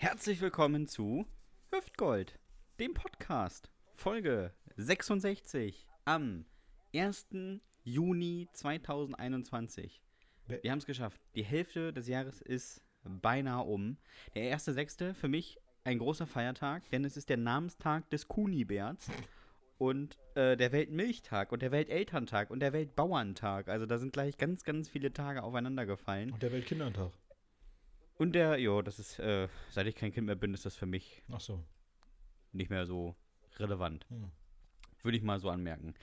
Herzlich willkommen zu Hüftgold, dem Podcast, Folge 66 am 1. Juni 2021. Wir haben es geschafft. Die Hälfte des Jahres ist beinahe um. Der 1.6. für mich ein großer Feiertag, denn es ist der Namenstag des Kunibärts und äh, der Weltmilchtag und der Weltelterntag und der Weltbauerntag. Also da sind gleich ganz, ganz viele Tage aufeinander gefallen. Und der Weltkindertag. Und der, ja, das ist, äh, seit ich kein Kind mehr bin, ist das für mich Ach so. nicht mehr so relevant. Hm. Würde ich mal so anmerken.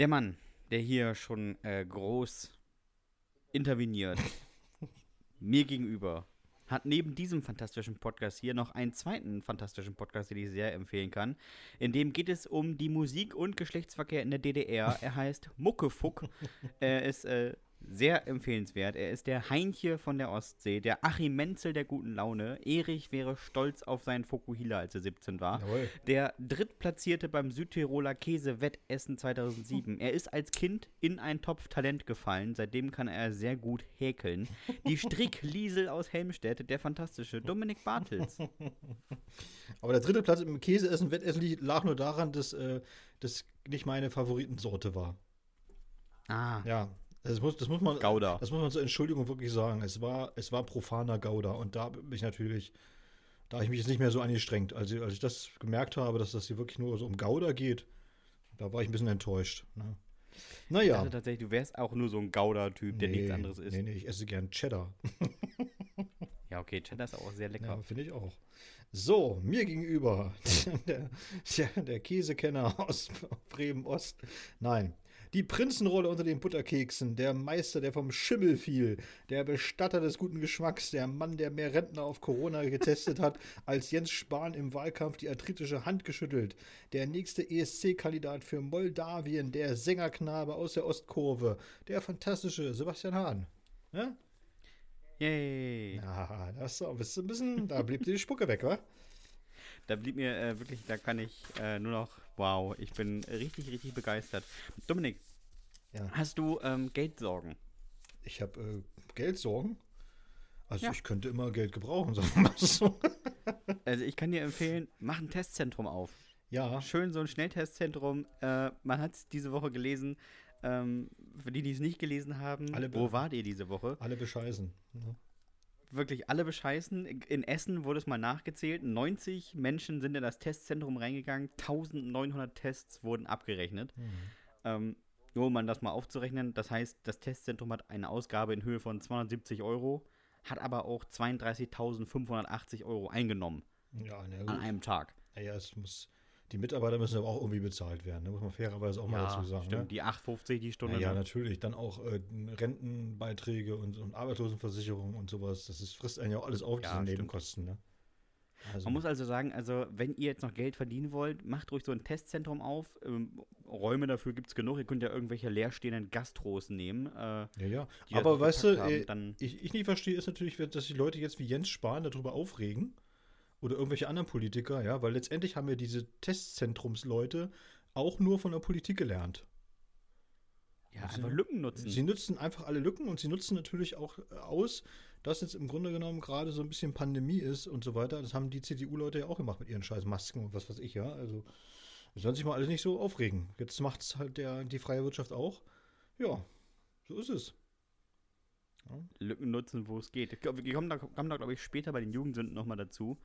Der Mann, der hier schon äh, groß interveniert, mir gegenüber, hat neben diesem fantastischen Podcast hier noch einen zweiten fantastischen Podcast, den ich sehr empfehlen kann. In dem geht es um die Musik und Geschlechtsverkehr in der DDR. Er heißt Muckefuck. er ist äh, sehr empfehlenswert. Er ist der Heinche von der Ostsee, der Achim Menzel der guten Laune. Erich wäre stolz auf seinen Fokuhila, als er 17 war. Jawohl. Der Drittplatzierte beim Südtiroler Käsewettessen 2007. Er ist als Kind in einen Topf Talent gefallen. Seitdem kann er sehr gut häkeln. Die Strickliesel aus Helmstedt, der fantastische Dominik Bartels. Aber der dritte Platz im Käseessen, Wettessen li- lag nur daran, dass äh, das nicht meine Favoritensorte war. Ah, Ja, das muss, das muss man. Gouda. Das muss man zur Entschuldigung wirklich sagen. Es war, es war profaner Gouda. Und da bin ich natürlich, da habe ich mich jetzt nicht mehr so angestrengt. Also, als ich das gemerkt habe, dass das hier wirklich nur so um Gouda geht, da war ich ein bisschen enttäuscht. Ne? Ich Naja. dachte tatsächlich, du wärst auch nur so ein Gouda-Typ, der nichts anderes ist. Nee, nee, ich esse gern Cheddar. Ja, okay, Cheddar ist auch sehr lecker. Ja, finde ich auch. So, mir gegenüber der, der, der Käsekenner aus Bremen-Ost. Nein, die Prinzenrolle unter den Butterkeksen, der Meister, der vom Schimmel fiel, der Bestatter des guten Geschmacks, der Mann, der mehr Rentner auf Corona getestet hat, als Jens Spahn im Wahlkampf die arthritische Hand geschüttelt, der nächste ESC-Kandidat für Moldawien, der Sängerknabe aus der Ostkurve, der fantastische Sebastian Hahn. Ja? Yay. Ja, das ist ein bisschen, da blieb dir die Spucke weg, wa? Da blieb mir äh, wirklich, da kann ich äh, nur noch, wow, ich bin richtig, richtig begeistert. Dominik, Ja. hast du ähm, Geldsorgen? Ich habe äh, Geldsorgen. Also Ja. ich könnte immer Geld gebrauchen, sagen wir mal so. Also ich kann dir empfehlen, mach ein Testzentrum auf. Ja, Schön so ein Schnelltestzentrum. Äh, man hat es diese Woche gelesen. Ähm, für die, die es nicht gelesen haben, Alle wo wart ihr diese Woche? alle bescheißen. ne? Wirklich alle bescheißen. In Essen wurde es mal nachgezählt. 90 Menschen sind in das Testzentrum reingegangen. 1900 Tests wurden abgerechnet. Mhm. Ähm, nur um das mal aufzurechnen, das heißt, das Testzentrum hat eine Ausgabe in Höhe von 270 Euro, hat aber auch 32.580 Euro eingenommen Ja, na an gut. einem Tag. Naja, es muss, die Mitarbeiter müssen aber auch irgendwie bezahlt werden, ne? muss man fairerweise auch mal dazu sagen. stimmt. Ne? Die 8,50 die Stunde. Ja, ja, ne? natürlich. Dann auch äh, Rentenbeiträge und, und Arbeitslosenversicherung und sowas. Das ist, frisst einen ja auch alles auf, Ja, diese stimmt. Nebenkosten. Ne? Also, Man muss also sagen, also wenn ihr jetzt noch Geld verdienen wollt, macht ruhig so ein Testzentrum auf. Ähm, Räume dafür gibt es genug. Ihr könnt ja irgendwelche leerstehenden Gastros nehmen. Äh, ja, ja. Aber weißt du, haben, äh, dann ich, ich nicht verstehe, ist natürlich, dass die Leute jetzt wie Jens Spahn darüber aufregen oder irgendwelche anderen Politiker, ja, weil letztendlich haben ja diese Testzentrumsleute auch nur von der Politik gelernt. ja, also, einfach Lücken nutzen. Sie nutzen einfach alle Lücken und sie nutzen natürlich auch äh, aus, dass jetzt im Grunde genommen gerade so ein bisschen Pandemie ist und so weiter. Das haben die CDU-Leute ja auch gemacht mit ihren scheiß Masken und was weiß ich, ja. Also, sollen sich mal alles nicht so aufregen. Jetzt macht es halt der, die freie Wirtschaft auch. Ja, so ist es. Lücken nutzen, wo es geht. Wir kommen da, kommen da glaube ich, später bei den Jugendsünden nochmal dazu.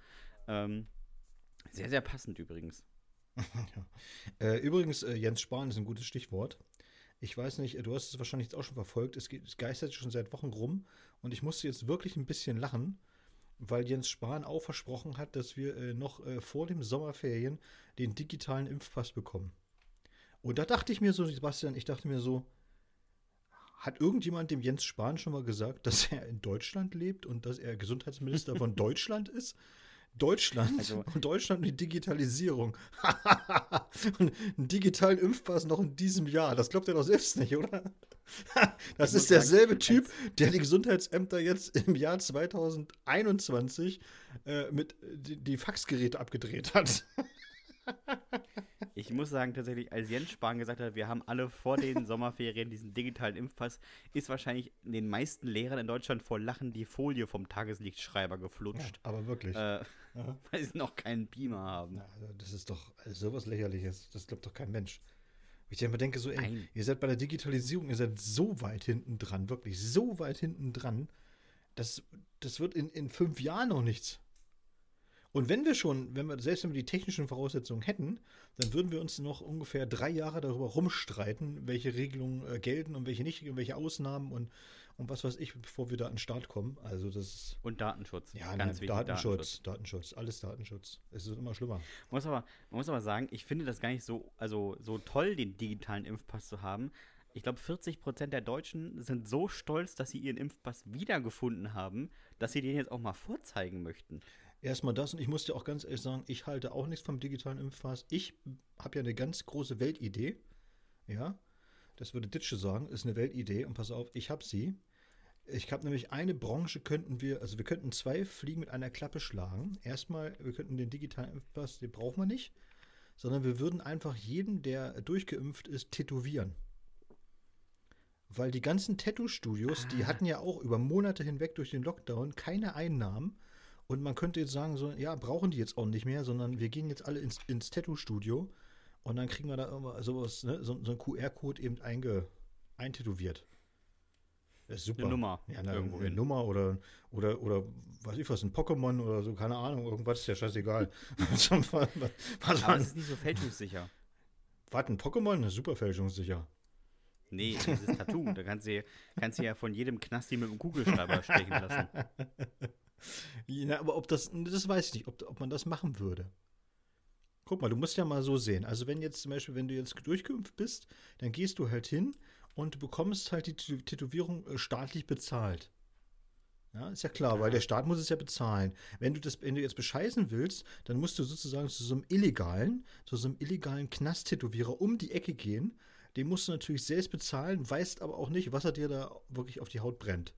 Ähm, sehr, sehr passend übrigens. Äh, übrigens, äh, Jens Spahn ist ein gutes Stichwort. Ich weiß nicht, du hast es wahrscheinlich jetzt auch schon verfolgt. Es, geht, es geistert schon seit Wochen rum und ich musste jetzt wirklich ein bisschen lachen, weil Jens Spahn auch versprochen hat, dass wir äh, noch äh, vor dem Sommerferien den digitalen Impfpass bekommen. Und da dachte ich mir so, Sebastian, ich dachte mir so, hat irgendjemand dem Jens Spahn schon mal gesagt, dass er in Deutschland lebt und dass er Gesundheitsminister von Deutschland ist? Deutschland Also- und Deutschland und die Digitalisierung. und einen digitalen Impfpass noch in diesem Jahr. Das glaubt er doch selbst nicht, oder? das ist derselbe sagen, Typ, der die Gesundheitsämter jetzt im Jahr 2021 äh, mit die, die Faxgeräte abgedreht hat. Ich muss sagen, tatsächlich, als Jens Spahn gesagt hat, wir haben alle vor den Sommerferien diesen digitalen Impfpass, ist wahrscheinlich den meisten Lehrern in Deutschland vor Lachen die Folie vom Tageslichtschreiber geflutscht. Ja, aber wirklich. Äh, Ja. weil sie noch keinen Beamer haben. Ja, also das ist doch also sowas lächerliches. Das glaubt doch kein Mensch. Ich immer denke so, ey, Nein. ihr seid bei der Digitalisierung, ihr seid so weit hinten dran, wirklich so weit hinten dran, das, das wird in, in fünf Jahren noch nichts. Und wenn wir schon, wenn wir, selbst wenn wir die technischen Voraussetzungen hätten, dann würden wir uns noch ungefähr drei Jahre darüber rumstreiten, welche Regelungen äh, gelten und welche nicht, und welche Ausnahmen und, und was weiß ich, bevor wir da an den Start kommen. Also das ist, Und Datenschutz. ja, Ganz nein, wichtig, Datenschutz, Datenschutz, alles Datenschutz. Es wird immer schlimmer. Man muss, aber, man muss aber sagen, ich finde das gar nicht so, also so toll, den digitalen Impfpass zu haben. Ich glaube, 40 Prozent der Deutschen sind so stolz, dass sie ihren Impfpass wiedergefunden haben, dass sie den jetzt auch mal vorzeigen möchten. Erstmal das und ich muss dir auch ganz ehrlich sagen, ich halte auch nichts vom digitalen Impfpass. Ich habe ja eine ganz große Weltidee. Ja, das würde Ditsche sagen, ist eine Weltidee und pass auf, ich habe sie. Ich habe nämlich eine Branche könnten wir, also wir könnten zwei Fliegen mit einer Klappe schlagen. Erstmal, wir könnten den digitalen Impfpass, den brauchen wir nicht, sondern wir würden einfach jeden, der durchgeimpft ist, tätowieren. Weil die ganzen Tattoo-Studios, die hatten ja auch über Monate hinweg durch den Lockdown keine Einnahmen. Und man könnte jetzt sagen, so, ja, brauchen die jetzt auch nicht mehr, sondern wir gehen jetzt alle ins, ins Tattoo-Studio und dann kriegen wir da immer sowas, ne, so, so ein QR-Code eben einge, eintätowiert. Das ist super. Eine Nummer Ja, eine, irgendwo eine hin. Nummer oder, oder, oder, weiß ich was, ein Pokémon oder so, keine Ahnung, irgendwas ist ja scheißegal. was, was, was, Aber es ist nicht so fälschungssicher. Warte, ein Pokémon? Das ist super fälschungssicher. Nee, dieses Tattoo, da kannst du, kannst du ja von jedem Knasti mit dem Kugelschreiber stechen lassen. Ja, aber ob das, das weiß ich nicht, ob, ob man das machen würde. Guck mal, du musst ja mal so sehen. Also wenn jetzt zum Beispiel, wenn du jetzt durchgeimpft bist, dann gehst du halt hin und du bekommst halt die Tätow- Tätowierung äh, staatlich bezahlt. Ja, ist ja klar, weil der Staat muss es ja bezahlen. Wenn du das, wenn du jetzt bescheißen willst, dann musst du sozusagen zu so einem illegalen, zu so einem illegalen Knast-Tätowierer um die Ecke gehen. Den musst du natürlich selbst bezahlen, weißt aber auch nicht, was er dir da wirklich auf die Haut brennt.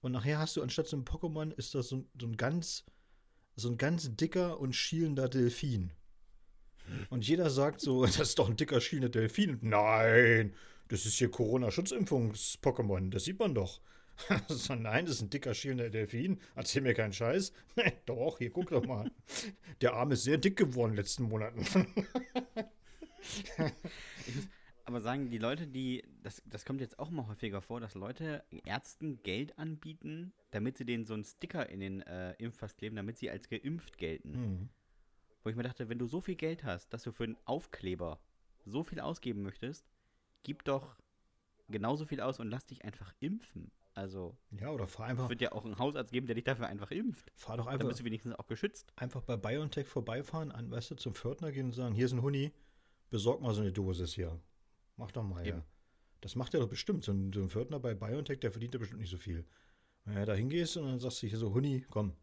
Und nachher hast du anstatt so einem Pokémon ist das so, ein- so ein ganz, so ein ganz dicker und schielender Delfin. Und jeder sagt so, das ist doch ein dicker schielender Delfin. Nein, das ist hier Corona-Schutzimpfungs-Pokémon, das sieht man doch. so, nein, das ist ein dicker schielender Delfin. Erzähl mir keinen Scheiß. Nein, doch, hier guck doch mal. Der Arm ist sehr dick geworden in den letzten Monaten. Aber sagen die Leute, die, das, das kommt jetzt auch mal häufiger vor, dass Leute Ärzten Geld anbieten, damit sie denen so einen Sticker in den äh, Impfpass kleben, damit sie als geimpft gelten. Hm. Wo ich mir dachte, wenn du so viel Geld hast, dass du für einen Aufkleber so viel ausgeben möchtest, gib doch genauso viel aus und lass dich einfach impfen. Also, Ja, oder fahr es einfach, wird ja auch einen Hausarzt geben, der dich dafür einfach impft. fahr doch Dann einfach, bist du wenigstens auch geschützt. einfach bei BioNTech vorbeifahren, an, weißt du, zum Pförtner gehen und sagen, hier ist ein Huni, besorg mal so eine Dosis hier. Mach doch mal, ja. Eben. Das macht er doch bestimmt. So ein, so ein Pförtner bei BioNTech, der verdient ja bestimmt nicht so viel. Wenn du da hingehst und dann sagst du hier so, Huni, komm.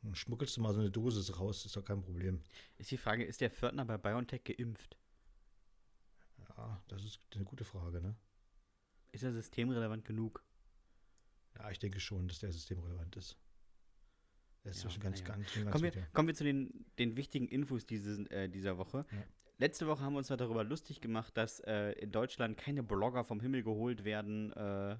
Dann schmuggelst du mal so eine Dosis raus, ist doch kein Problem. Ist die Frage, ist der Pförtner bei BioNTech geimpft? Ja, das ist eine gute Frage, ne? Ist er systemrelevant genug? Ja, ich denke schon, dass der systemrelevant ist. Der ist Ja, ganz, naja. ganz, ganz Kommen wir, kommen wir zu den, den wichtigen Infos dieses, äh, dieser Woche. Ja. Letzte Woche haben wir uns ja darüber lustig gemacht, dass äh, in Deutschland keine Blogger vom Himmel geholt werden äh,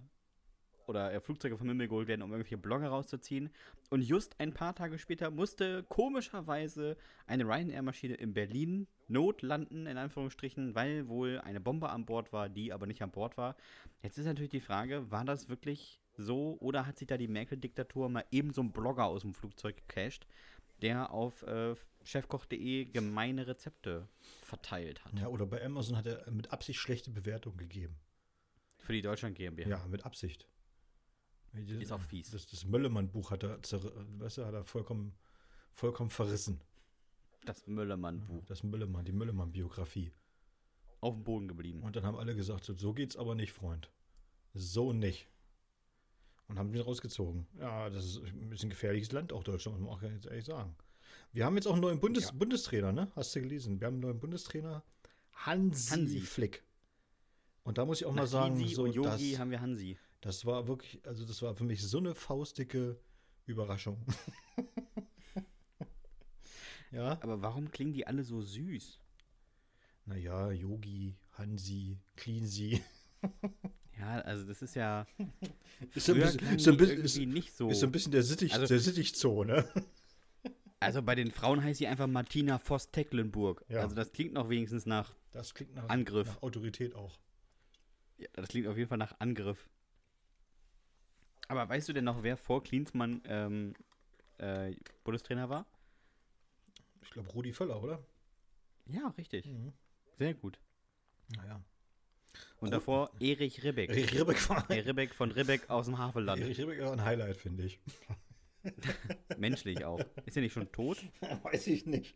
oder äh, Flugzeuge vom Himmel geholt werden, um irgendwelche Blogger rauszuziehen. Und just ein paar Tage später musste komischerweise eine Ryanair-Maschine in Berlin notlanden, in Anführungsstrichen, weil wohl eine Bombe an Bord war, die aber nicht an Bord war. Jetzt ist natürlich die Frage, war das wirklich so oder hat sich da die Merkel-Diktatur mal eben so einen Blogger aus dem Flugzeug gecached, der auf äh, chefkoch.de gemeine Rezepte verteilt hat? Ja, oder bei Amazon hat er mit Absicht schlechte Bewertungen gegeben. Für die Deutschland GmbH. Ja, mit Absicht. Ist auch fies. Das, das Möllemann-Buch hat er, weißt du, hat er vollkommen, vollkommen verrissen. Das Müllermann-Buch. Das Möllemann, die Möllemann-Biografie. Auf dem Boden geblieben. Und dann haben alle gesagt, so, so geht's aber nicht, Freund. So nicht. Und haben ihn rausgezogen. Ja, das ist ein bisschen gefährliches Land, auch Deutschland, muss man auch jetzt ehrlich sagen. Wir haben jetzt auch einen neuen Bundes Ja. Bundestrainer, ne? Hast du gelesen? Wir haben einen neuen Bundestrainer. Hansi, Hansi. Flick. Und da muss ich auch mal Nach sagen, Gysi so, und Yogi das, haben wir Hansi. das war wirklich, also das war für mich so eine faustdicke Überraschung. Ja. Aber warum klingen die alle so süß? Naja, Yogi, Hansi, Cleansy. Ja, also das ist ja. Ist so ein bisschen, ist so ein bisschen, ist, nicht so. ist so ein bisschen der Sittich, Also- der Sittichzoo, ne? Also bei den Frauen heißt sie einfach Martina Voss-Tecklenburg. Ja. Also das klingt noch wenigstens nach. Das klingt nach, Angriff. nach Autorität auch. Ja, das klingt auf jeden Fall nach Angriff. Aber weißt du denn noch, wer vor Klinsmann ähm, äh, Bundestrainer war? Ich glaube, Rudi Völler, oder? Ja, richtig. Mhm. Sehr gut. Naja. Und davor Erich Ribbeck. Erich Ribbeck war, Der Ribbeck von Ribbeck aus dem Havelland. Erich Ribbeck war ein Highlight, finde ich. Menschlich auch. Ist er nicht schon tot? Weiß ich nicht.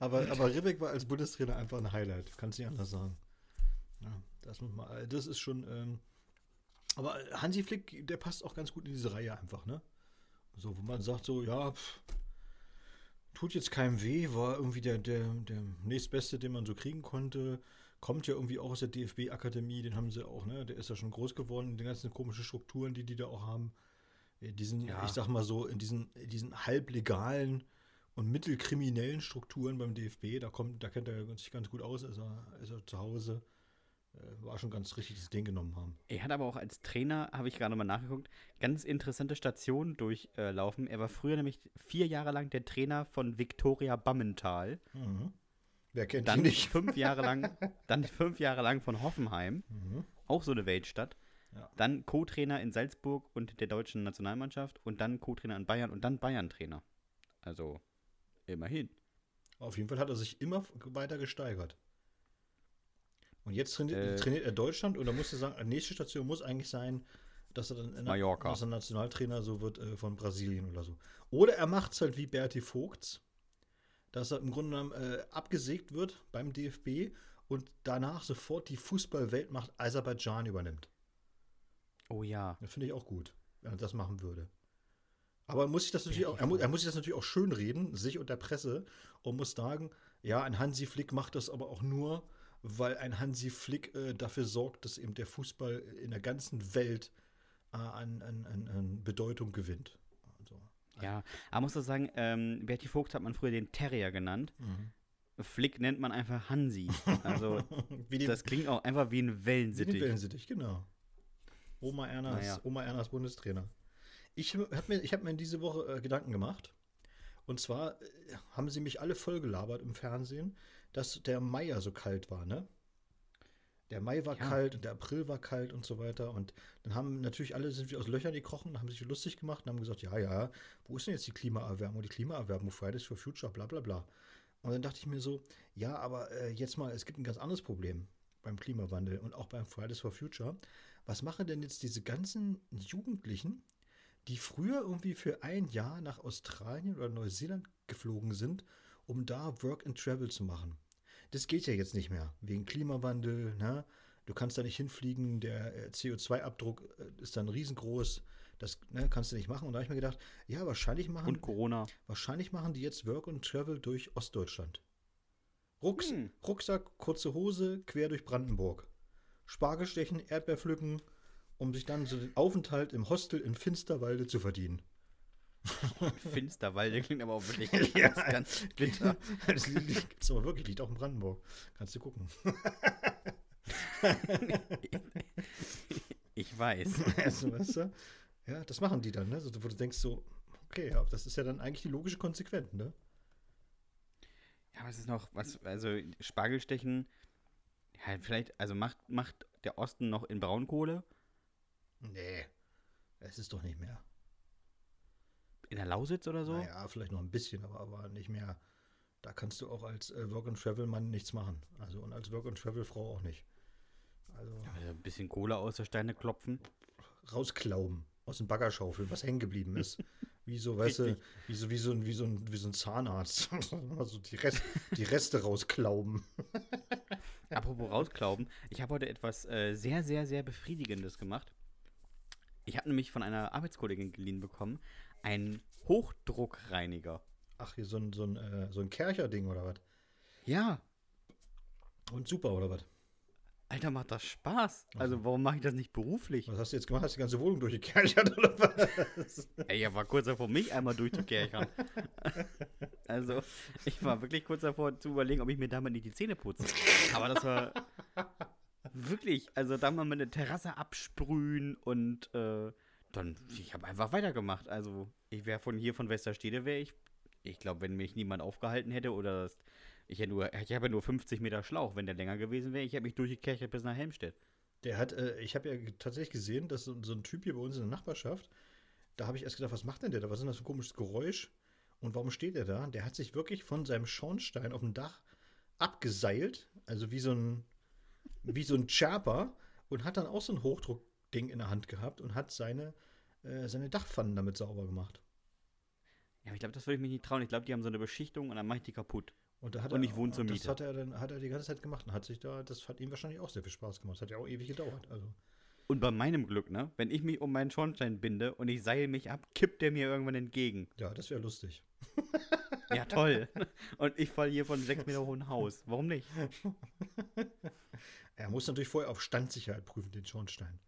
Aber, aber Ribbeck war als Bundestrainer einfach ein Highlight. Kannst nicht anders sagen. Ja, das, muss man, das ist schon. Ähm, aber Hansi Flick, der passt auch ganz gut in diese Reihe einfach, ne? So, wo man sagt, so, ja, pff, tut jetzt keinem weh, war irgendwie der, der, der nächstbeste, den man so kriegen konnte. Kommt ja irgendwie auch aus der DFB-Akademie, den haben sie auch, ne? Der ist ja schon groß geworden, die ganzen komischen Strukturen, die die da auch haben. Äh, Diesen, Ja. ich sag mal so, in diesen, in diesen halblegalen und mittelkriminellen Strukturen beim DFB, da kommt, da kennt er sich ganz gut aus, ist er, ist er zu Hause. Äh, War schon ganz richtig, sie den genommen haben. Er hat aber auch als Trainer, habe ich gerade mal nachgeguckt, ganz interessante Stationen durchlaufen. Er war früher nämlich vier Jahre lang der Trainer von Viktoria Bammental. Mhm. Wer kennt Dann nicht? fünf Jahre lang, dann fünf Jahre lang von Hoffenheim, Mhm. auch so eine Weltstadt. Ja. Dann Co-Trainer in Salzburg und der deutschen Nationalmannschaft und dann Co-Trainer in Bayern und dann Bayern-Trainer. Also immerhin. Auf jeden Fall hat er sich immer weiter gesteigert. Und jetzt trainiert, Äh. trainiert er Deutschland und da musst du sagen, nächste Station muss eigentlich sein, dass er dann in Mallorca. dass er Nationaltrainer so wird äh, von Brasilien oder so. Oder er macht es halt wie Berti Vogts, dass er im Grunde genommen äh, abgesägt wird beim DFB und danach sofort die Fußballweltmacht Aserbaidschan übernimmt. Oh ja. Das finde ich auch gut, wenn er das machen würde. Aber er muss sich das natürlich auch, er, muss, er muss sich das natürlich auch schön reden, sich und der Presse, und muss sagen, ja, ein Hansi Flick macht das aber auch nur, weil ein Hansi Flick äh, dafür sorgt, dass eben der Fußball in der ganzen Welt äh, an, an, an, an Bedeutung gewinnt. Ja, aber muss doch sagen, ähm, Berti Vogt hat man früher den Terrier genannt. mhm. Flick nennt man einfach Hansi. Also wie die, das klingt auch einfach wie ein wie den Wellensittich. Wellensittich, genau. Oma Ernas, Naja. Oma Ernas Bundestrainer. Ich habe mir, ich hab mir diese Woche äh, Gedanken gemacht. Und zwar äh, haben sie mich alle vollgelabert im Fernsehen, dass der ja so kalt war, ne? Der Mai war Ja. kalt und der April war kalt und so weiter. Und dann haben natürlich alle sind wie aus Löchern gekrochen, haben sich lustig gemacht und haben gesagt, ja, ja, wo ist denn jetzt die Klimaerwärmung? Die Klimaerwärmung, Fridays for Future, bla bla bla. Und dann dachte ich mir so, ja, aber äh, jetzt mal, es gibt ein ganz anderes Problem beim Klimawandel und auch beim Fridays for Future. Was machen denn jetzt diese ganzen Jugendlichen, die früher irgendwie für ein Jahr nach Australien oder Neuseeland geflogen sind, um da Work and Travel zu machen? Das geht ja jetzt nicht mehr, wegen Klimawandel. Ne? Du kannst da nicht hinfliegen, der äh, CO2-Abdruck äh, ist dann riesengroß. Das ne, kannst du nicht machen. Und da habe ich mir gedacht, ja, wahrscheinlich machen, Und Corona. wahrscheinlich machen die jetzt Work and Travel durch Ostdeutschland. Rucks, Hm. Rucksack, kurze Hose, quer durch Brandenburg. Spargel stechen, Erdbeer pflücken, um sich dann so den Aufenthalt im Hostel in Finsterwalde zu verdienen. Finsterwalde klingt aber auch wirklich Ja. ganz, ganz bitter. Das gibt es aber wirklich, liegt auch in Brandenburg. Kannst du gucken. Ich weiß. also, weißt du? Ja, das machen die dann, ne? So, wo du denkst so, okay, ja, das ist ja dann eigentlich die logische Konsequenz, ne? Ja, was ist noch, was, also Spargelstechen, ja, vielleicht, also macht, macht der Osten noch in Braunkohle? Nee, es ist doch nicht mehr. In der Lausitz oder so? Naja, vielleicht noch ein bisschen, aber, aber nicht mehr. Da kannst du auch als äh, Work-and-Travel-Mann nichts machen. Also und als Work-and-Travel-Frau auch nicht. Also Also ein bisschen Kohle aus der Steine klopfen. rausklauben aus dem Baggerschaufeln, was hängen geblieben ist. Wie so, weißt du, wie so, wie so, ein, wie so, ein, wie so ein Zahnarzt. also die, Rest, die Reste rausklauben. Apropos rausklauben, ich habe heute etwas äh, sehr, sehr, sehr Befriedigendes gemacht. Ich habe nämlich von einer Arbeitskollegin geliehen bekommen einen Hochdruckreiniger. Ach, hier so ein, so ein, äh, so ein Kercher-Ding oder was? Ja, Und super oder was? Alter, macht das Spaß. Also, warum mache ich das nicht beruflich? Was hast du jetzt gemacht? Hast du die ganze Wohnung durchgekerchert oder was? Ey, er war kurz davor, mich einmal durchzukerchern. also, ich war wirklich kurz davor zu überlegen, ob ich mir damit nicht die Zähne putze. Aber das war wirklich, also da mal meine Terrasse absprühen und äh, dann, ich habe einfach weitergemacht. Also, ich wäre von hier, von Westerstede, wäre ich, ich glaube, wenn mich niemand aufgehalten hätte oder das, ich, hätte nur, ich habe ja nur 50 Meter Schlauch, wenn der länger gewesen wäre, ich hätte mich durchgekerchert bis nach Helmstedt. Der hat, äh, ich habe ja tatsächlich gesehen, dass so, so ein Typ hier bei uns in der Nachbarschaft, da habe ich erst gedacht, was macht denn der da? Was ist denn das für ein komisches Geräusch? Und warum steht er da? Der hat sich wirklich von seinem Schornstein auf dem Dach abgeseilt, also wie so ein, wie so ein Chapa und hat dann auch so ein Hochdruckding in der Hand gehabt und hat seine, äh, seine Dachpfannen damit sauber gemacht. Ja, ich glaube, das würde ich mich nicht trauen. Ich glaube, die haben so eine Beschichtung und dann mache ich die kaputt. Und, da hat Und er, ich wohne zur Miete. Das hat er dann hat er die ganze Zeit gemacht und hat sich da, das hat ihm wahrscheinlich auch sehr viel Spaß gemacht. Das hat ja auch ewig gedauert. Also. Und bei meinem Glück, ne, wenn ich mich um meinen Schornstein binde und ich seil mich ab, kippt der mir irgendwann entgegen. Ja, das wäre lustig. Ja, toll. Und ich falle hier von sechs Meter hohen Haus. Warum nicht? Er muss natürlich vorher auf Standsicherheit prüfen, den Schornstein.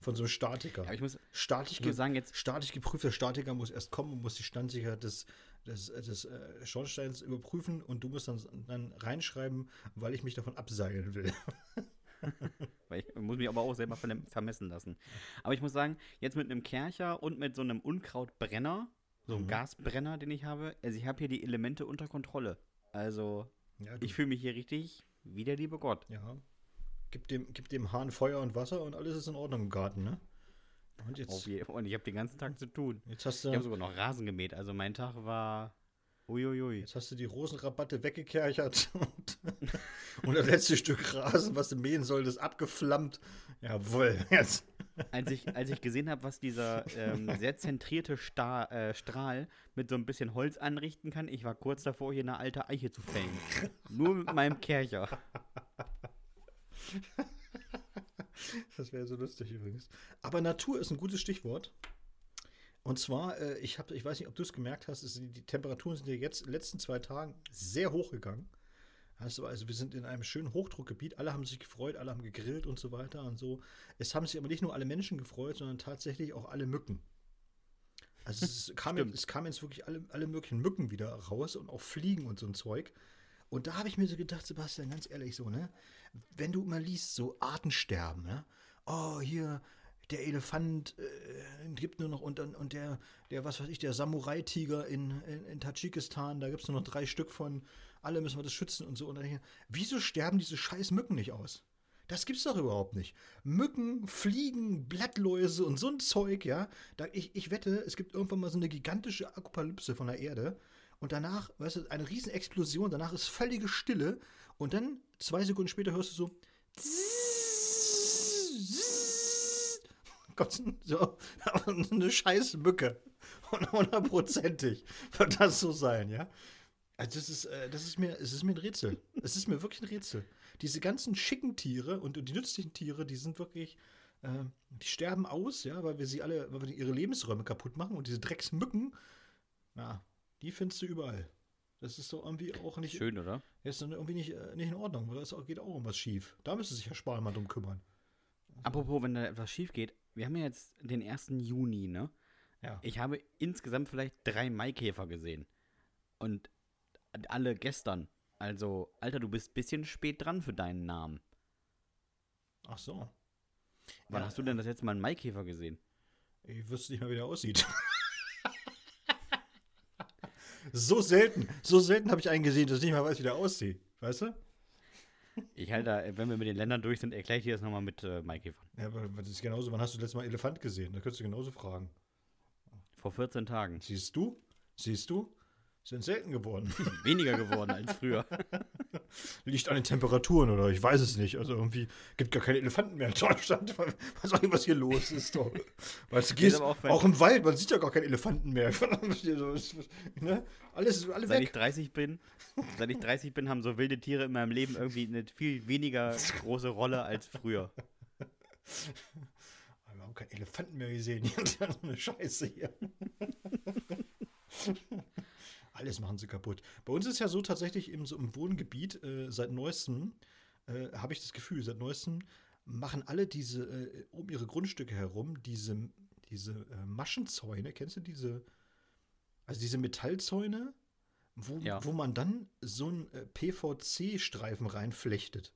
Von so einem Statiker. Aber ich muss, statisch, ich muss ge sagen, jetzt, statisch geprüfter Statiker muss erst kommen und muss die Standsicherheit des, des, des äh, Schornsteins überprüfen und du musst dann, dann reinschreiben, weil ich mich davon abseilen will. weil ich muss mich aber auch selber vermessen lassen. Aber ich muss sagen, jetzt mit einem Kercher und mit so einem Unkrautbrenner, so einem Mhm. Gasbrenner, den ich habe, also ich habe hier die Elemente unter Kontrolle. Also, Ja, ich fühle mich hier richtig wie der liebe Gott. ja. Gib dem, gib dem Hahn Feuer und Wasser und alles ist in Ordnung im Garten, ne? Und jetzt, je- Und ich habe den ganzen Tag zu tun. jetzt hast Ich habe du. sogar noch Rasen gemäht. Also mein Tag war. Uiuiui. Jetzt hast du die Rosenrabatte weggekerchert und, und das letzte Stück Rasen, was du mähen solltest, abgeflammt. Jawohl, jetzt. Als ich, als ich gesehen habe, was dieser ähm, sehr zentrierte Sta äh, Strahl mit so ein bisschen Holz anrichten kann, ich war kurz davor, hier eine alte Eiche zu fällen. Nur mit meinem Kercher. Das wäre so lustig übrigens. Aber Natur ist ein gutes Stichwort. Und zwar, äh, ich, hab, ich weiß nicht, ob du es gemerkt hast, die Temperaturen sind ja jetzt in den letzten zwei Tagen sehr hoch gegangen. Also, also wir sind in einem schönen Hochdruckgebiet, alle haben sich gefreut, alle haben gegrillt und so weiter und so. Es haben sich aber nicht nur alle Menschen gefreut, sondern tatsächlich auch alle Mücken. Also es, kam jetzt, es kamen jetzt wirklich alle, alle möglichen Mücken wieder raus und auch Fliegen und so ein Zeug. Und da habe ich mir so gedacht, Sebastian, ganz ehrlich so, ne? Wenn du mal liest, so Artensterben, ne? Oh, hier, der Elefant äh, gibt nur noch und, und, der, der, was weiß ich, der Samurai-Tiger in, in, in Tadschikistan, da gibt es nur noch drei Stück von, alle müssen wir das schützen und so. Und dann, wieso sterben diese scheiß Mücken nicht aus? Das gibt's doch überhaupt nicht. Mücken, Fliegen, Blattläuse und so ein Zeug, ja. Da, ich, ich wette, es gibt irgendwann mal so eine gigantische Apokalypse von der Erde. Und danach, weißt du, eine riesen Explosion, danach ist völlige Stille. Und dann, zwei Sekunden später, hörst du so. Gott, so eine scheiß Mücke. Und hundertprozentig wird das so sein, ja. Also das ist, äh, das ist mir, es ist mir ein Rätsel. Es ist mir wirklich ein Rätsel. Diese ganzen schicken Tiere und, die nützlichen Tiere, die sind wirklich, äh, die sterben aus, ja, weil wir sie alle, weil wir ihre Lebensräume kaputt machen und diese Drecksmücken, ja, die findest du überall. Das ist doch irgendwie auch nicht, Schön, oder? ist dann irgendwie nicht, äh, nicht in Ordnung, weil es geht auch irgendwas schief. Da müsste sich Herr Spahn mal drum kümmern. Apropos, wenn da etwas schief geht, wir haben ja jetzt den 1. Juni, ne? Ja. Ich habe insgesamt vielleicht drei Maikäfer gesehen. Und alle gestern. Also, Alter, du bist ein bisschen spät dran für deinen Namen. Ach so. Wann Ja, hast du denn das letzte Mal einen Maikäfer gesehen? Ich wüsste nicht mal, wie der aussieht. so selten, so selten habe ich einen gesehen, dass ich nicht mal weiß, wie der aussieht. Weißt du? Ich halte, wenn wir mit den Ländern durch sind, erkläre ich dir das nochmal mit äh, Maikäfern. Ja, aber das ist genauso. Wann hast du das letzte Mal Elefant gesehen? Da könntest du genauso fragen. Vor 14 Tagen. Siehst du? Siehst du? Sind selten geworden. Weniger geworden als früher. Liegt an den Temperaturen oder ich weiß es nicht. Also irgendwie gibt gar keine Elefanten mehr in Deutschland. Was auch immer was hier los ist. Doch. Weißt du, gehst auch, auch, im Wald, man sieht ja gar keine Elefanten mehr. ne? Alles, alle Seit ich weg. 30 bin, seit ich 30 bin, haben so wilde Tiere in meinem Leben irgendwie eine viel weniger große Rolle als früher. Wir haben keine Elefanten mehr gesehen. Hier ist ja so eine Scheiße hier. Alles machen sie kaputt. Bei uns ist ja so tatsächlich im, so im Wohngebiet äh, seit neuestem äh, habe ich das Gefühl, seit neuestem machen alle diese, äh, um ihre Grundstücke herum, diese, diese äh, Maschenzäune, kennst du diese, also diese Metallzäune, wo, Ja. wo man dann so einen äh, PVC-Streifen reinflechtet.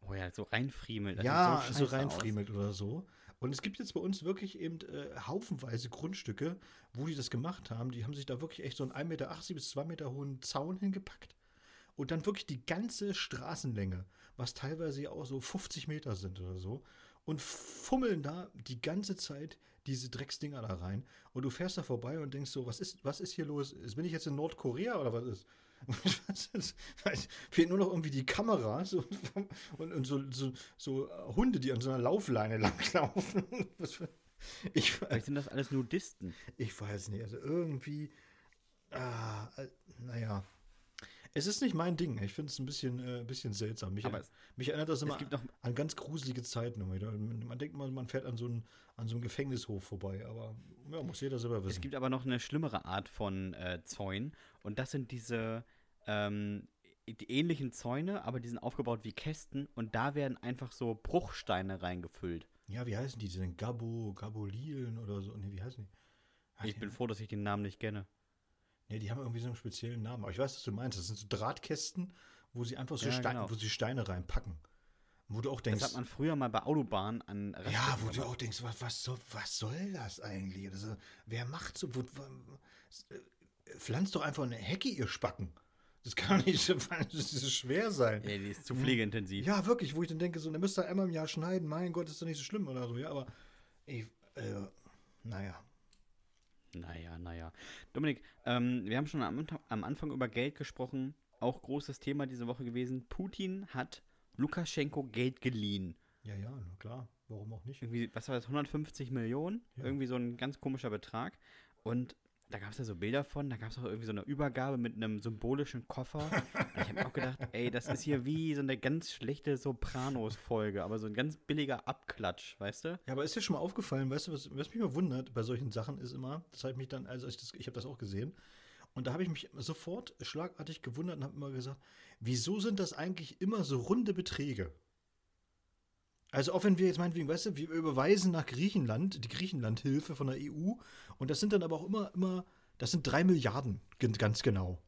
Oh ja, so reinfriemelt. ja, sieht so scheiße aus. reinfriemelt oder so. Und es gibt jetzt bei uns wirklich eben äh, haufenweise Grundstücke, wo die das gemacht haben. Die haben sich da wirklich echt so einen 1,80 Meter bis 2 Meter hohen Zaun hingepackt. Und dann wirklich die ganze Straßenlänge, was teilweise ja auch so 50 Meter sind oder so. Und fummeln da die ganze Zeit diese Drecksdinger da rein. Und du fährst da vorbei und denkst so, was ist, was ist hier los? Bin ich jetzt in Nordkorea oder was ist? Fehlt nur noch irgendwie die Kameras und, und, und so, so, so Hunde, die an so einer Laufleine langlaufen. Ich, Vielleicht sind das alles Nudisten. ich weiß nicht, also irgendwie, ah, äh, naja. Es ist nicht mein Ding. Ich finde es ein bisschen, äh, bisschen seltsam. Mich, Aber er- es- mich erinnert das immer noch- an ganz gruselige Zeiten. wieder. Man denkt mal, man fährt an so, einen, an so einem Gefängnishof vorbei, aber ja, muss jeder selber Es wissen. gibt aber noch eine schlimmere Art von äh, Zäunen. Und das sind diese ähm, die ähnlichen Zäune, aber die sind aufgebaut wie Kästen. Und da werden einfach so Bruchsteine reingefüllt. ja, wie heißen die? Die sind Gabo, Gabolilen oder so. Nee, wie heißen die? Ich bin froh, dass ich den Namen nicht kenne. Nee, die haben irgendwie so einen speziellen Namen. Aber ich weiß, was du meinst. Das sind so Drahtkästen, wo sie einfach so Ja, Steine, genau. wo sie Steine reinpacken. Wo du auch denkst, Das hat man früher mal bei Autobahnen an ja, Raststätten wo du auch denkst, was, was, soll, was soll das eigentlich? Ist- wer macht so? Wo, wo, äh, pflanzt doch einfach eine Hecke, ihr Spacken. Das kann nicht so das ist schwer sein. Ja, die ist zu pflegeintensiv. Ja, wirklich, wo ich dann denke, so, dann müsst ihr einmal im Jahr schneiden. Mein Gott, ist doch nicht so schlimm oder so. Ja, aber ich, äh, naja. Naja, naja. Dominik, ähm, wir haben schon am, Anfang- am Anfang über Geld gesprochen. Auch großes Thema diese Woche gewesen. Putin hat Lukaschenko Geld geliehen. Ja, ja, na klar. Warum auch nicht? Irgendwie, was war das, 150 Millionen? Ja. Irgendwie so ein ganz komischer Betrag. Und da gab es ja so Bilder von, da gab es auch irgendwie so eine Übergabe mit einem symbolischen Koffer. Ich habe mir auch gedacht, ey, das ist hier wie so eine ganz schlechte Sopranos-Folge, aber so ein ganz billiger Abklatsch, weißt du? Ja, aber ist dir schon mal aufgefallen, weißt du, was, was mich mal wundert bei solchen Sachen ist immer, das habe ich mich dann, also ich, das, ich habe das auch gesehen, und da habe ich mich sofort schlagartig gewundert und habe immer gesagt, wieso sind das eigentlich immer so runde Beträge? Also auch wenn wir jetzt meinetwegen, weißt du, wir überweisen nach Griechenland, die Griechenlandhilfe von der EU, und das sind dann aber auch immer, immer, das sind drei Milliarden, ganz genau.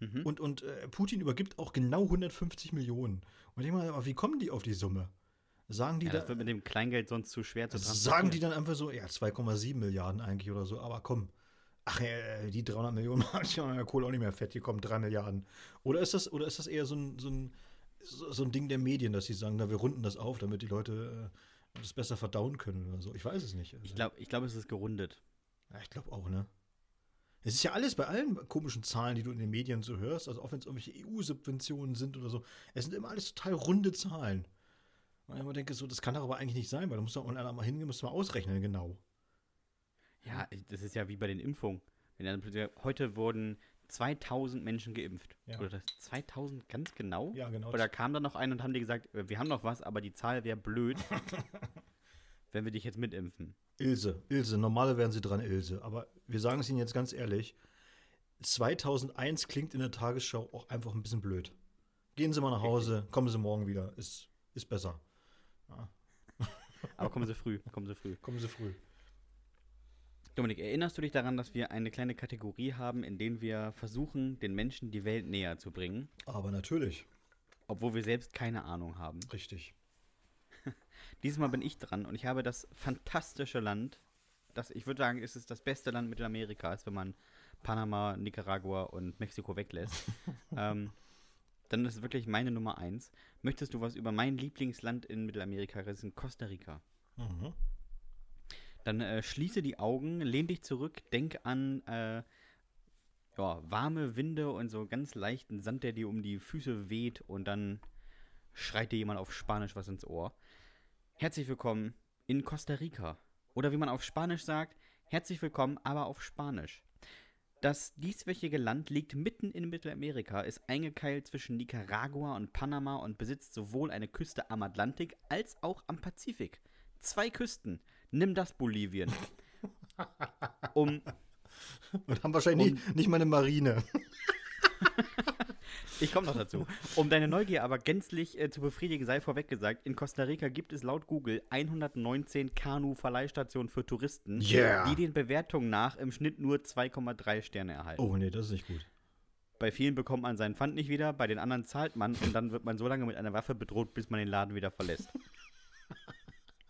Mhm. Und, und äh, Putin übergibt auch genau 150 Millionen. Und ich meine, aber wie kommen die auf die Summe? Sagen die Ja, da, das wird mit dem Kleingeld sonst zu schwer zu Sagen die dann einfach so, ja, 2,7 Milliarden eigentlich oder so, aber komm. Ach, äh, die 300 Millionen machen ja Kohle auch nicht mehr fett, hier kommen 3 Milliarden. Oder ist das, oder ist das eher so ein, so, ein, so so ein Ding der Medien, dass sie sagen, na, wir runden das auf, damit die Leute äh, das besser verdauen können oder so? Ich weiß es nicht. Also, Ich glaube, ich glaub, es ist gerundet. ja, ich glaube auch, ne? Es ist ja alles bei allen komischen Zahlen, die du in den Medien so hörst, also auch wenn es irgendwelche EU-Subventionen sind oder so, es sind immer alles total runde Zahlen. Und ich immer denke, so, das kann doch aber eigentlich nicht sein, weil du musst doch mal mal hingehen, musst du mal ausrechnen, genau. Ja, das ist ja wie bei den Impfungen. Wenn dann plötzlich- Heute wurden 2000 Menschen geimpft. Ja. Oder das 2000 ganz genau? Ja, genau. Oder kam dann noch ein und haben die gesagt, äh, wir haben noch was, aber die Zahl wäre blöd, wenn wir dich jetzt mitimpfen. Ilse, Ilse, normale wären sie dran, Ilse. Aber wir sagen es Ihnen jetzt ganz ehrlich, 2001 klingt in der Tagesschau auch einfach ein bisschen blöd. Gehen Sie mal nach Hause, kommen Sie morgen wieder, ist, ist besser. Aber kommen Sie früh, kommen Sie früh. Kommen Sie früh. Dominik, erinnerst du dich daran, dass wir eine kleine Kategorie haben, in der wir versuchen, den Menschen die Welt näher zu bringen, Aber natürlich, obwohl wir selbst keine Ahnung haben? richtig. Diesmal bin ich dran und ich habe das fantastische Land, das ich würde sagen, es ist das beste Land Mittelamerikas, wenn man Panama, Nicaragua und Mexiko weglässt. ähm, dann ist es wirklich meine Nummer eins. Möchtest du was über mein Lieblingsland in Mittelamerika wissen? Costa Rica. Mhm. Dann äh, schließe die Augen, lehn dich zurück, denk an äh, ja, warme Winde und so ganz leichten Sand, der dir um die Füße weht und dann schreit dir jemand auf Spanisch was ins Ohr. Herzlich willkommen in Costa Rica. Oder wie man auf Spanisch sagt, herzlich willkommen, aber auf Spanisch. Das dieswöchige Land liegt mitten in Mittelamerika, ist eingekeilt zwischen Nicaragua und Panama und besitzt sowohl eine Küste am Atlantik als auch am Pazifik. Zwei Küsten. Nimm das, Bolivien. Um Und haben wahrscheinlich nicht, nicht mal eine Marine. Ich komme noch dazu. Um deine Neugier aber gänzlich äh, zu befriedigen, sei vorweg gesagt, in Costa Rica gibt es laut Google 119 Kanu-Verleihstationen für Touristen, Yeah. die den Bewertungen nach im Schnitt nur 2,3 Sterne erhalten. Oh, nee, das ist nicht gut. Bei vielen bekommt man seinen Pfand nicht wieder, bei den anderen zahlt man und dann wird man so lange mit einer Waffe bedroht, bis man den Laden wieder verlässt.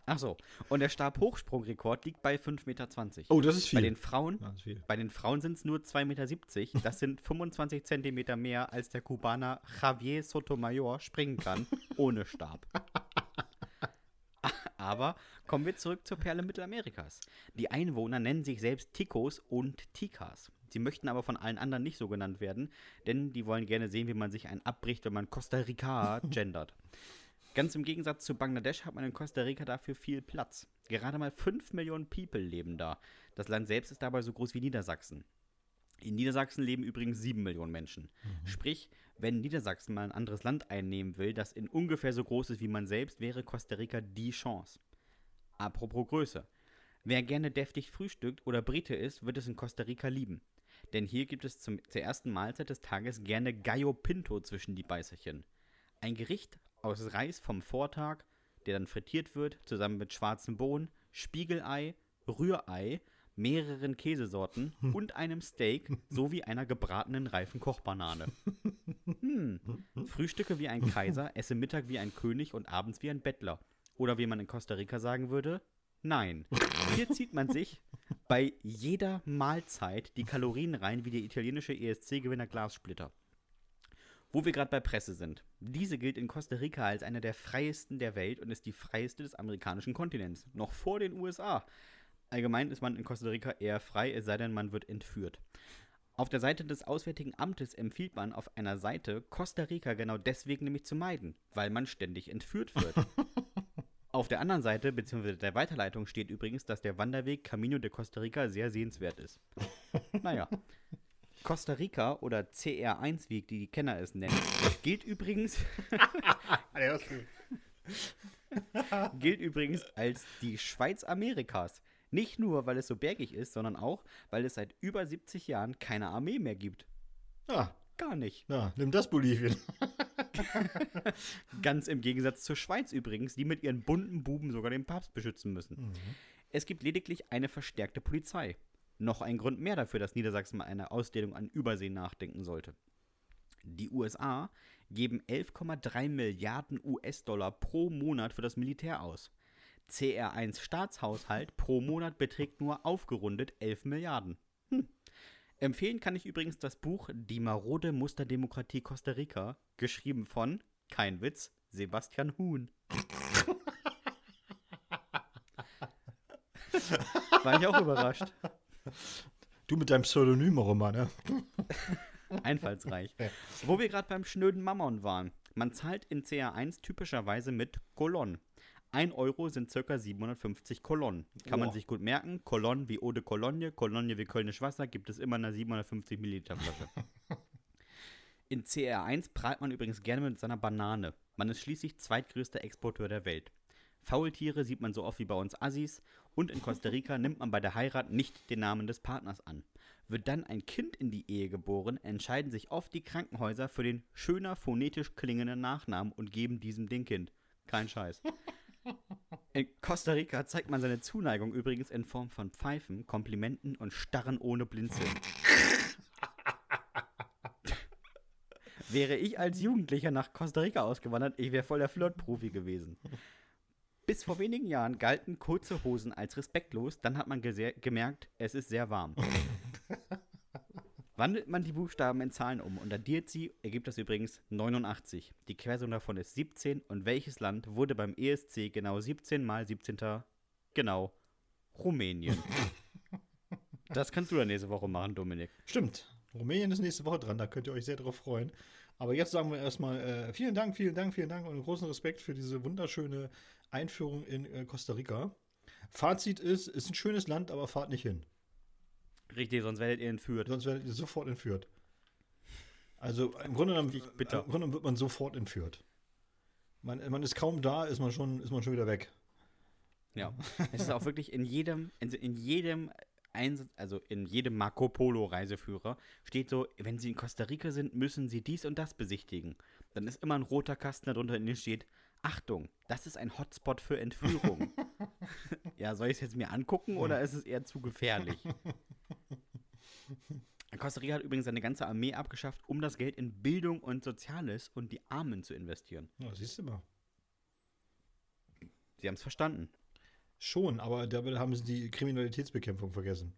Ach so. Und der Stabhochsprungrekord liegt bei 5,20 Meter. Oh, das ist viel. Bei den Frauen, Ja, das ist viel. bei den Frauen sind es nur 2,70 Meter. Das sind 25 Zentimeter mehr, als der Kubaner Javier Sotomayor springen kann, ohne Stab. Aber kommen wir zurück zur Perle Mittelamerikas. Die Einwohner nennen sich selbst Ticos und Ticas. Sie möchten aber von allen anderen nicht so genannt werden, denn die wollen gerne sehen, wie man sich einen abbricht, wenn man Costa Rica gendert. Ganz im Gegensatz zu Bangladesch hat man in Costa Rica dafür viel Platz. Gerade mal 5 Millionen People leben da. Das Land selbst ist dabei so groß wie Niedersachsen. In Niedersachsen leben übrigens 7 Millionen Menschen. Sprich, wenn Niedersachsen mal ein anderes Land einnehmen will, das in ungefähr so groß ist wie man selbst, wäre Costa Rica die Chance. Apropos Größe. Wer gerne deftig frühstückt oder Brite ist, wird es in Costa Rica lieben. Denn hier gibt es zum, zur ersten Mahlzeit des Tages gerne Gallo Pinto zwischen die Beißerchen. Ein Gericht aus Reis vom Vortag, der dann frittiert wird, zusammen mit schwarzem Bohnen, Spiegelei, Rührei, mehreren Käsesorten und einem Steak sowie einer gebratenen reifen Kochbanane. Hm. Frühstücke wie ein Kaiser, esse Mittag wie ein König und abends wie ein Bettler. Oder wie man in Costa Rica sagen würde, nein. Hier zieht man sich bei jeder Mahlzeit die Kalorien rein wie der italienische ESC-Gewinner Glassplitter. Wo wir gerade bei Presse sind. Diese gilt in Costa Rica als einer der freiesten der Welt und ist die freieste des amerikanischen Kontinents. Noch vor den USA. Allgemein ist man in Costa Rica eher frei, es sei denn, man wird entführt. Auf der Seite des Auswärtigen Amtes empfiehlt man auf einer Seite, Costa Rica genau deswegen nämlich zu meiden, weil man ständig entführt wird. auf der anderen Seite, beziehungsweise der Weiterleitung, steht übrigens, dass der Wanderweg Camino de Costa Rica sehr sehenswert ist. naja. Costa Rica oder CR1, wie die Kenner es nennen, gilt übrigens, gilt übrigens als die Schweiz Amerikas. Nicht nur, weil es so bergig ist, sondern auch, weil es seit über 70 Jahren keine Armee mehr gibt. Ah, Gar nicht. na, nimm das Bolivien. Ganz im Gegensatz zur Schweiz übrigens, die mit ihren bunten Buben sogar den Papst beschützen müssen. Es gibt lediglich eine verstärkte Polizei. Noch ein Grund mehr dafür, dass Niedersachsen mal eine Ausdehnung an Übersee nachdenken sollte. Die USA geben 11,3 Milliarden US-Dollar pro Monat für das Militär aus. CR1 Staatshaushalt pro Monat beträgt nur aufgerundet 11 Milliarden. Hm. Empfehlen kann ich übrigens das Buch Die marode Musterdemokratie Costa Rica, geschrieben von, kein Witz, Sebastian Huhn. War ich auch überrascht. Du mit deinem Pseudonym auch immer, ne? Einfallsreich. Wo wir gerade beim schnöden Mammon waren. Man zahlt in CR1 typischerweise mit Kolonnen. 1 Euro sind ca. 750 Kolonnen. Kann man Boah. sich gut merken. Kolonnen wie Eau de Cologne, Cologne wie Kölnisch Wasser gibt es immer in einer 750 Milliliter Flasche. In CR1 prahlt man übrigens gerne mit seiner Banane. Man ist schließlich zweitgrößter Exporteur der Welt. Faultiere sieht man so oft wie bei uns Assis und in Costa Rica nimmt man bei der Heirat nicht den Namen des Partners an. Wird dann ein Kind in die Ehe geboren, entscheiden sich oft die Krankenhäuser für den schöner phonetisch klingenden Nachnamen und geben diesem den Kind. Kein Scheiß. In Costa Rica zeigt man seine Zuneigung übrigens in Form von Pfeifen, Komplimenten und Starren ohne Blinzeln. Wäre ich als Jugendlicher nach Costa Rica ausgewandert, ich wäre voll der Flirtprofi gewesen. Bis vor wenigen Jahren galten kurze Hosen als respektlos, dann hat man gemerkt, es ist sehr warm. Wandelt man die Buchstaben in Zahlen um und addiert sie, ergibt das übrigens 89. Die Quersumme davon ist 17 und welches Land wurde beim ESC genau 17 mal 17. Genau, Rumänien. Das kannst du dann nächste Woche machen, Dominik. Stimmt. Rumänien ist nächste Woche dran, da könnt ihr euch sehr drauf freuen. Aber jetzt sagen wir erstmal äh, vielen Dank, vielen Dank, vielen Dank und großen Respekt für diese wunderschöne Einführung in äh, Costa Rica. Fazit ist, ist ein schönes Land, aber fahrt nicht hin. Richtig, sonst werdet ihr entführt. Sonst werdet ihr sofort entführt. Also im Grunde genommen, im Grunde genommen wird man sofort entführt. Man, man ist kaum da, ist man schon, ist man schon wieder weg. Ja. Es ist auch wirklich in jedem, in, in jedem Einsatz, also in jedem Marco Polo Reiseführer steht so, wenn Sie in Costa Rica sind, müssen Sie dies und das besichtigen. Dann ist immer ein roter Kasten darunter, in dem steht, Achtung, das ist ein Hotspot für Entführung. ja, soll ich es jetzt mir angucken oder ist es eher zu gefährlich? Costa Rica hat übrigens seine ganze Armee abgeschafft, um das Geld in Bildung und Soziales und die Armen zu investieren. Ja, siehst du mal. Sie haben es verstanden. Schon, aber dabei haben sie die Kriminalitätsbekämpfung vergessen.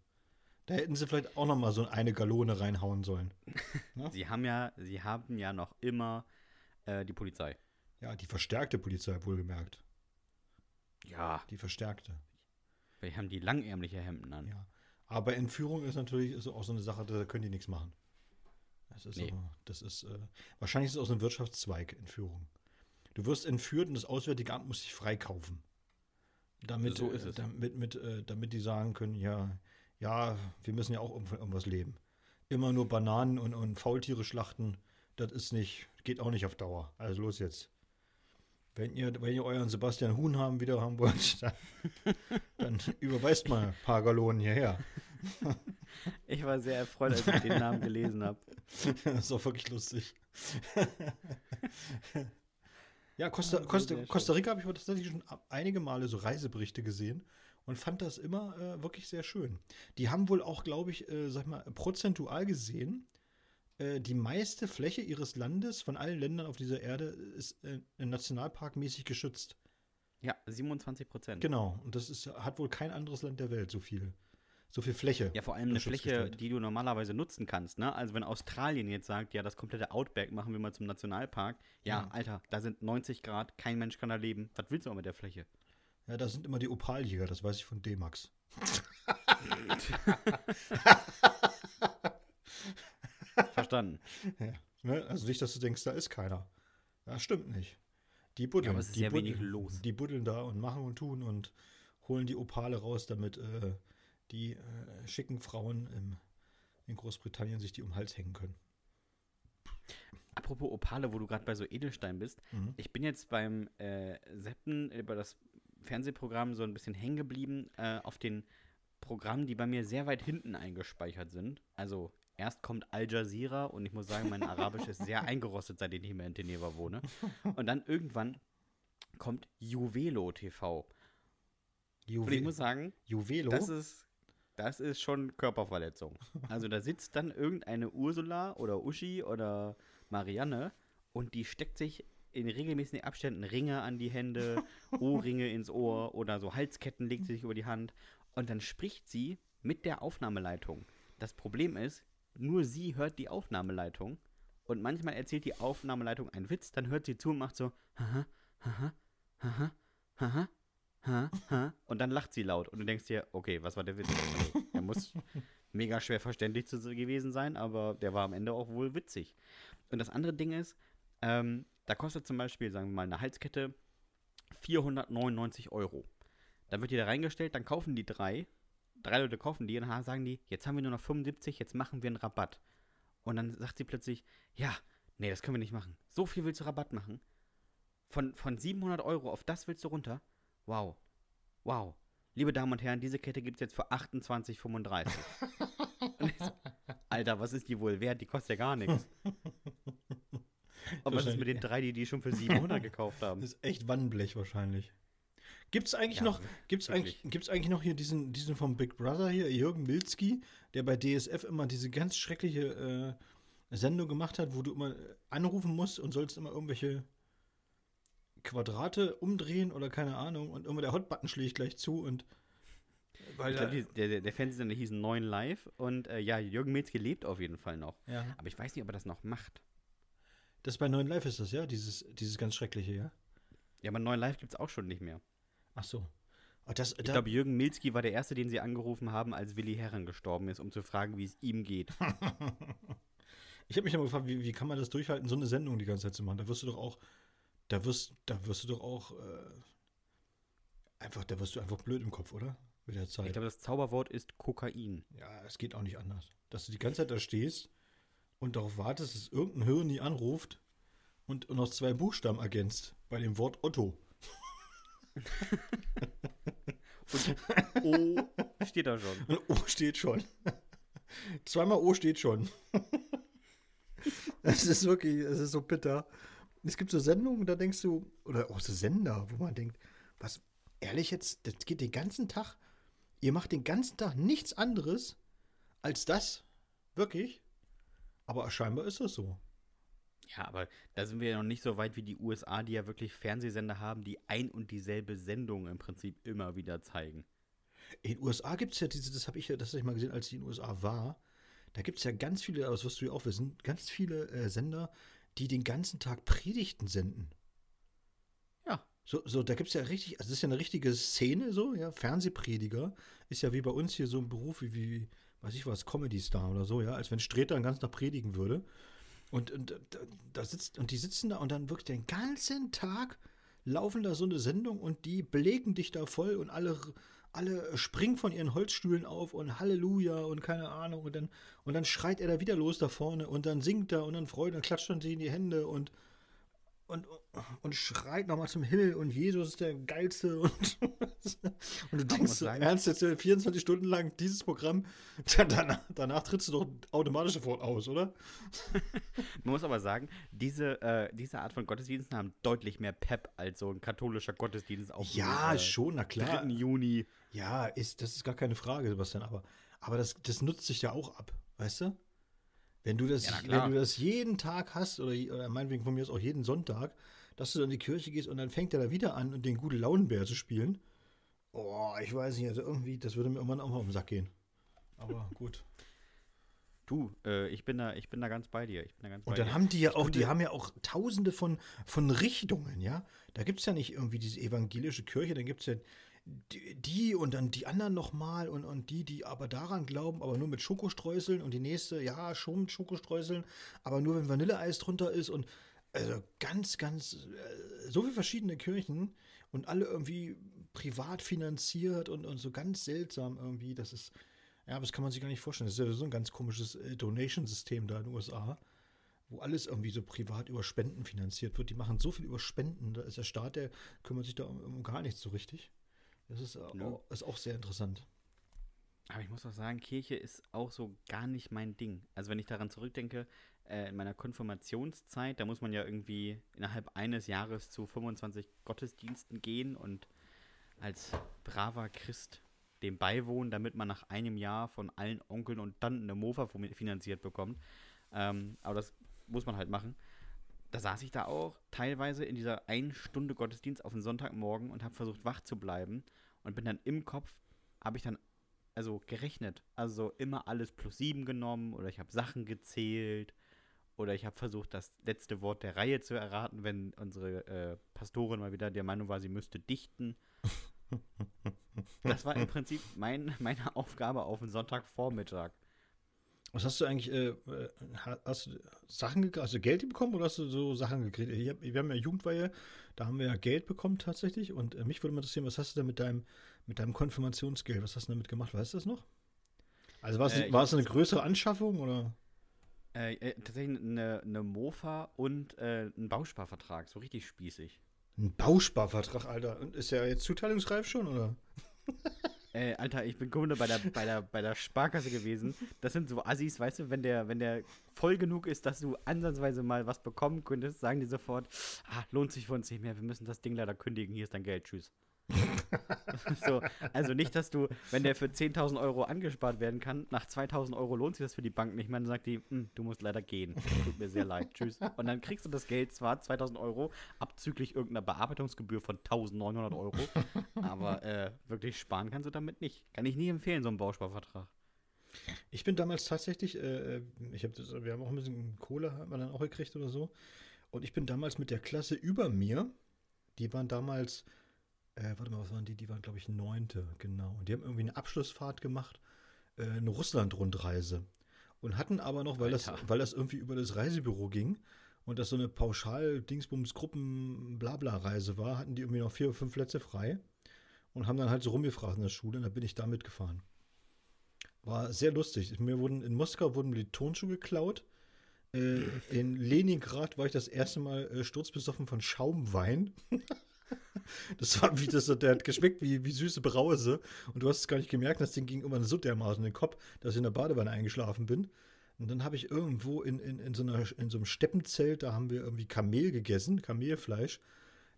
Da hätten sie vielleicht auch noch mal so eine Galone reinhauen sollen. Ja? sie haben ja, sie haben ja noch immer äh, die Polizei. Ja, die verstärkte Polizei, wohlgemerkt. Ja. Die verstärkte. Wir haben die langärmliche Hemden an. Ja. Aber Entführung ist natürlich ist auch so eine Sache, da können die nichts machen. Das ist, nee. so, das ist äh, wahrscheinlich ist es aus einem Wirtschaftszweig Entführung. Du wirst entführt und das Auswärtige Amt muss dich freikaufen. Damit, so ist es. Damit, mit, äh, damit die sagen können, ja, ja, wir müssen ja auch irgendwas leben. Immer nur Bananen und, und Faultiere schlachten, das ist nicht, geht auch nicht auf Dauer. Also los jetzt. Wenn ihr, wenn ihr euren Sebastian Huhn haben wieder haben wollt, dann, dann überweist mal ein paar Gallonen hierher. Ich war sehr erfreut, als ich den Namen gelesen habe. Das ist auch wirklich lustig. Ja, Costa, Costa, Costa Rica habe ich tatsächlich schon einige Male so Reiseberichte gesehen und fand das immer äh, wirklich sehr schön. Die haben wohl auch, glaube ich, äh, sag mal, prozentual gesehen, äh, die meiste Fläche ihres Landes von allen Ländern auf dieser Erde ist äh, nationalparkmäßig geschützt. Ja, 27 Prozent. Genau, und das ist, hat wohl kein anderes Land der Welt so viel so viel Fläche. Ja, vor allem eine Fläche, die du normalerweise nutzen kannst. Ne? Also wenn Australien jetzt sagt, ja, das komplette Outback machen wir mal zum Nationalpark. Ja, ja. Alter, da sind 90 Grad, kein Mensch kann da leben. Was willst du auch mit der Fläche? Ja, da sind immer die Opaljäger, das weiß ich von D-Max. Verstanden. Ja, ne? Also nicht, dass du denkst, da ist keiner. Das stimmt nicht. Die buddeln, ja, die buddeln. Die buddeln da und machen und tun und holen die Opale raus, damit äh, die äh, schicken Frauen im, in Großbritannien sich die um den Hals hängen können. Apropos Opale, wo du gerade bei so Edelstein bist. Mhm. Ich bin jetzt beim äh, Seppen über das Fernsehprogramm so ein bisschen hängen geblieben äh, auf den Programmen, die bei mir sehr weit hinten eingespeichert sind. Also erst kommt Al Jazeera und ich muss sagen, mein Arabisch ist sehr eingerostet, seitdem ich mehr in Teneva wohne. Und dann irgendwann kommt Juvelo TV. Juve und ich muss sagen, Juvelo? das ist das ist schon Körperverletzung. Also da sitzt dann irgendeine Ursula oder Uschi oder Marianne und die steckt sich in regelmäßigen Abständen Ringe an die Hände, Ohrringe ins Ohr oder so Halsketten legt sie sich über die Hand und dann spricht sie mit der Aufnahmeleitung. Das Problem ist, nur sie hört die Aufnahmeleitung und manchmal erzählt die Aufnahmeleitung einen Witz, dann hört sie zu und macht so haha, haha, haha, haha, und dann lacht sie laut und du denkst dir, okay, was war der Witz? Also, er muss mega schwer verständlich zu, gewesen sein, aber der war am Ende auch wohl witzig. Und das andere Ding ist, ähm, da kostet zum Beispiel, sagen wir mal, eine Halskette 499 Euro. Dann wird die da reingestellt, dann kaufen die drei, drei Leute kaufen die und dann sagen die, jetzt haben wir nur noch 75, jetzt machen wir einen Rabatt. Und dann sagt sie plötzlich, ja, nee, das können wir nicht machen. So viel willst du Rabatt machen? Von, von 700 Euro auf das willst du runter? Wow. Wow. Liebe Damen und Herren, diese Kette gibt es jetzt für 28,35. Alter, was ist die wohl wert? Die kostet ja gar nichts. Und was ist mit den drei, die die schon für 700 gekauft haben? Das ist echt Wannenblech wahrscheinlich. Gibt es eigentlich, ja, noch, gibt's eigentlich, gibt's eigentlich noch hier diesen, diesen vom Big Brother hier, Jürgen Milzki, der bei DSF immer diese ganz schreckliche äh, Sendung gemacht hat, wo du immer anrufen musst und sollst immer irgendwelche Quadrate umdrehen oder keine Ahnung und immer der Hotbutton schlägt gleich zu und weil ich glaub, der, der, der Fernsehsender hieß Neuen Live und äh, ja, Jürgen Milzke lebt auf jeden Fall noch. Ja. Aber ich weiß nicht, ob er das noch macht. Das bei Neuen Live ist das, ja? Dieses, dieses ganz Schreckliche, ja? Ja, aber Neuen Live gibt es auch schon nicht mehr. Ach so. Oh, das, ich glaube, Jürgen Milzki war der Erste, den sie angerufen haben, als Willi Herren gestorben ist, um zu fragen, wie es ihm geht. ich habe mich immer gefragt, wie, wie kann man das durchhalten, so eine Sendung die ganze Zeit zu machen? Da wirst du doch auch da wirst, da wirst du doch auch äh, einfach, da wirst du einfach blöd im Kopf, oder? Mit der Zeit. Ich glaube, das Zauberwort ist Kokain. Ja, es geht auch nicht anders. Dass du die ganze Zeit da stehst und darauf wartest, dass irgendein Hirn die anruft und, und noch zwei Buchstaben ergänzt bei dem Wort Otto. Und O steht da schon. Und O steht schon. Zweimal O steht schon. Es ist wirklich, es ist so bitter. Es gibt so Sendungen, da denkst du, oder auch so Sender, wo man denkt, was, ehrlich jetzt, das geht den ganzen Tag, ihr macht den ganzen Tag nichts anderes als das. Wirklich. Aber scheinbar ist das so. Ja, aber da sind wir ja noch nicht so weit wie die USA, die ja wirklich Fernsehsender haben, die ein und dieselbe Sendung im Prinzip immer wieder zeigen. In den USA gibt es ja diese, das habe ich ja, das habe ich mal gesehen, als ich in den USA war. Da gibt es ja ganz viele, aber das wirst du ja auch wissen, ganz viele äh, Sender, die den ganzen Tag Predigten senden. Ja. So, so da gibt es ja richtig, also das ist ja eine richtige Szene, so, ja, Fernsehprediger ist ja wie bei uns hier so ein Beruf wie, wie weiß ich was, Comedy-Star oder so, ja, als wenn Streter den ganzen Tag predigen würde. Und, und da, da sitzt, und die sitzen da und dann wirklich den ganzen Tag laufen da so eine Sendung und die belegen dich da voll und alle, alle springen von ihren Holzstühlen auf und Halleluja und keine Ahnung und dann, und dann schreit er da wieder los da vorne und dann singt er und dann freut und klatscht dann sie in die Hände und, und, und schreit nochmal zum Himmel und Jesus ist der Geilste und, und du denkst so, ernst jetzt 24 Stunden lang dieses Programm, danach, danach trittst du doch automatisch sofort aus, oder? Man muss aber sagen, diese, äh, diese Art von Gottesdiensten haben deutlich mehr Pep als so ein katholischer Gottesdienst auf Ja, äh, schon, na klar. 3. Juni. Ja, ist, das ist gar keine Frage, Sebastian, aber, aber das, das nutzt sich ja auch ab, weißt du? Wenn du das, ja, wenn du das jeden Tag hast, oder, oder meinetwegen von mir aus auch jeden Sonntag, dass du dann in die Kirche gehst und dann fängt er da wieder an, und den gute Launenbär zu spielen. Oh, ich weiß nicht, also irgendwie, das würde mir irgendwann auch mal auf den Sack gehen. Aber gut. Du, äh, ich, bin da, ich bin da ganz bei dir. Ich bin da ganz und dann dir. haben die ja auch, die haben ja auch tausende von, von Richtungen, ja. Da gibt es ja nicht irgendwie diese evangelische Kirche, dann gibt es ja die, und dann die anderen nochmal und, und die, die aber daran glauben, aber nur mit Schokostreuseln und die nächste, ja, schon mit Schokostreuseln, aber nur wenn Vanilleeis drunter ist und also ganz, ganz, äh, so viele verschiedene Kirchen und alle irgendwie privat finanziert und, und so ganz seltsam irgendwie, das ist, ja, aber das kann man sich gar nicht vorstellen. Das ist ja so ein ganz komisches äh, Donation-System da in den USA, wo alles irgendwie so privat über Spenden finanziert wird. Die machen so viel über Spenden, da ist der Staat, der kümmert sich da um, um gar nichts so richtig. Das ist, ja. auch, ist auch sehr interessant. Aber ich muss auch sagen, Kirche ist auch so gar nicht mein Ding. Also wenn ich daran zurückdenke, äh, in meiner Konfirmationszeit, da muss man ja irgendwie innerhalb eines Jahres zu 25 Gottesdiensten gehen und als braver Christ dem beiwohnen, damit man nach einem Jahr von allen Onkeln und Tanten eine Mofa finanziert bekommt. Ähm, aber das muss man halt machen. Da saß ich da auch teilweise in dieser einen Stunde Gottesdienst auf den Sonntagmorgen und habe versucht wach zu bleiben und bin dann im Kopf, habe ich dann also gerechnet. Also immer alles plus sieben genommen oder ich habe Sachen gezählt oder ich habe versucht, das letzte Wort der Reihe zu erraten, wenn unsere äh, Pastorin mal wieder der Meinung war, sie müsste dichten. das war im Prinzip mein, meine Aufgabe auf den Sonntagvormittag. Was hast du eigentlich, äh, äh hast du Sachen, hast du Geld bekommen oder hast du so Sachen gekriegt? Hab, wir haben ja Jugendweihe, da haben wir ja Geld bekommen tatsächlich und äh, mich würde mal interessieren, was hast du da mit deinem, mit deinem Konfirmationsgeld, was hast du damit gemacht? Weißt du das noch? Also war es, äh, war es eine größere Anschaffung oder? Äh, äh, tatsächlich eine, eine Mofa und ein Bausparvertrag, so richtig spießig. Ein Bausparvertrag, Alter. Und ist ja jetzt zuteilungsreif schon, oder? Äh, Alter, ich bin Kunde bei der, bei, der, bei der Sparkasse gewesen. Das sind so Assis, weißt du, wenn der, wenn der voll genug ist, dass du ansatzweise mal was bekommen könntest, sagen die sofort, ah, lohnt sich für uns nicht mehr, wir müssen das Ding leider kündigen, hier ist dein Geld, tschüss. so, also nicht, dass du, wenn der für 10.000 Euro angespart werden kann, nach 2.000 Euro lohnt sich das für die Bank nicht mehr, dann sagt die, hm, du musst leider gehen. Tut mir sehr leid, tschüss. Und dann kriegst du das Geld zwar 2.000 Euro, abzüglich irgendeiner Bearbeitungsgebühr von 1.900 Euro, aber äh, wirklich sparen kannst du damit nicht. Kann ich nie empfehlen, so einen Bausparvertrag. Ich bin damals tatsächlich, äh, ich hab das, wir haben auch ein bisschen Kohle, hat man dann auch gekriegt oder so. Und ich bin damals mit der Klasse über mir, die waren damals äh, warte mal, was waren die? Die waren, glaube ich, neunte, genau. Und die haben irgendwie eine Abschlussfahrt gemacht, äh, eine Russland-Rundreise. Und hatten aber noch, weil das, weil das irgendwie über das Reisebüro ging und das so eine Pauschal-Dingsbums-Gruppen-Blabla-Reise war, hatten die irgendwie noch vier oder fünf Plätze frei und haben dann halt so rumgefragt in der Schule und da bin ich da mitgefahren. War sehr lustig. Mir wurden, in Moskau wurden mir die Tonschuhe geklaut. Äh, in Leningrad war ich das erste Mal äh, sturzbesoffen von Schaumwein. Das war wie das, der hat geschmeckt wie, wie süße Brause. Und du hast es gar nicht gemerkt, das Ding ging immer so dermaßen in den Kopf, dass ich in der Badewanne eingeschlafen bin. Und dann habe ich irgendwo in, in, in, so einer, in so einem Steppenzelt, da haben wir irgendwie Kamel gegessen, Kamelfleisch.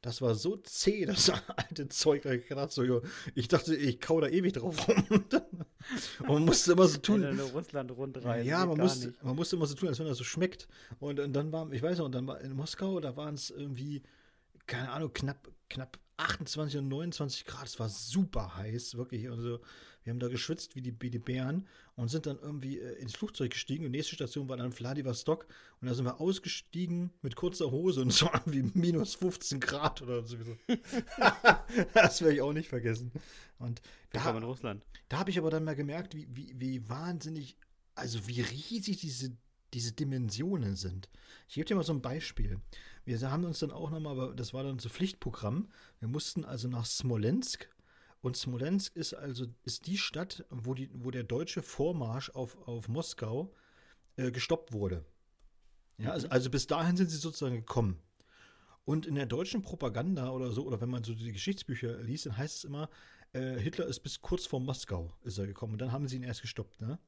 Das war so zäh, das alte Zeug. Da ich, so, ich dachte, ich kau da ewig drauf rum. Und man musste immer so tun. Russland rundreisen. Ja, man musste, man musste immer so tun, als wenn das so schmeckt. Und, und dann war, ich weiß noch, und dann war in Moskau, da waren es irgendwie, keine Ahnung, knapp, knapp 28 und 29 Grad. Es war super heiß, wirklich. Also, wir haben da geschwitzt wie die, wie die Bären und sind dann irgendwie äh, ins Flugzeug gestiegen. Und nächste Station war dann Vladivostok. Und da sind wir ausgestiegen mit kurzer Hose und es war wie minus 15 Grad oder so. das werde ich auch nicht vergessen. Und da, in Russland. da habe ich aber dann mal gemerkt, wie, wie, wie wahnsinnig, also wie riesig diese diese Dimensionen sind. Ich gebe dir mal so ein Beispiel. Wir haben uns dann auch nochmal, aber das war dann so Pflichtprogramm. Wir mussten also nach Smolensk und Smolensk ist also ist die Stadt, wo, die, wo der deutsche Vormarsch auf, auf Moskau äh, gestoppt wurde. Ja, also, also bis dahin sind sie sozusagen gekommen. Und in der deutschen Propaganda oder so, oder wenn man so die Geschichtsbücher liest, dann heißt es immer, äh, Hitler ist bis kurz vor Moskau ist er gekommen. Und dann haben sie ihn erst gestoppt. Ne?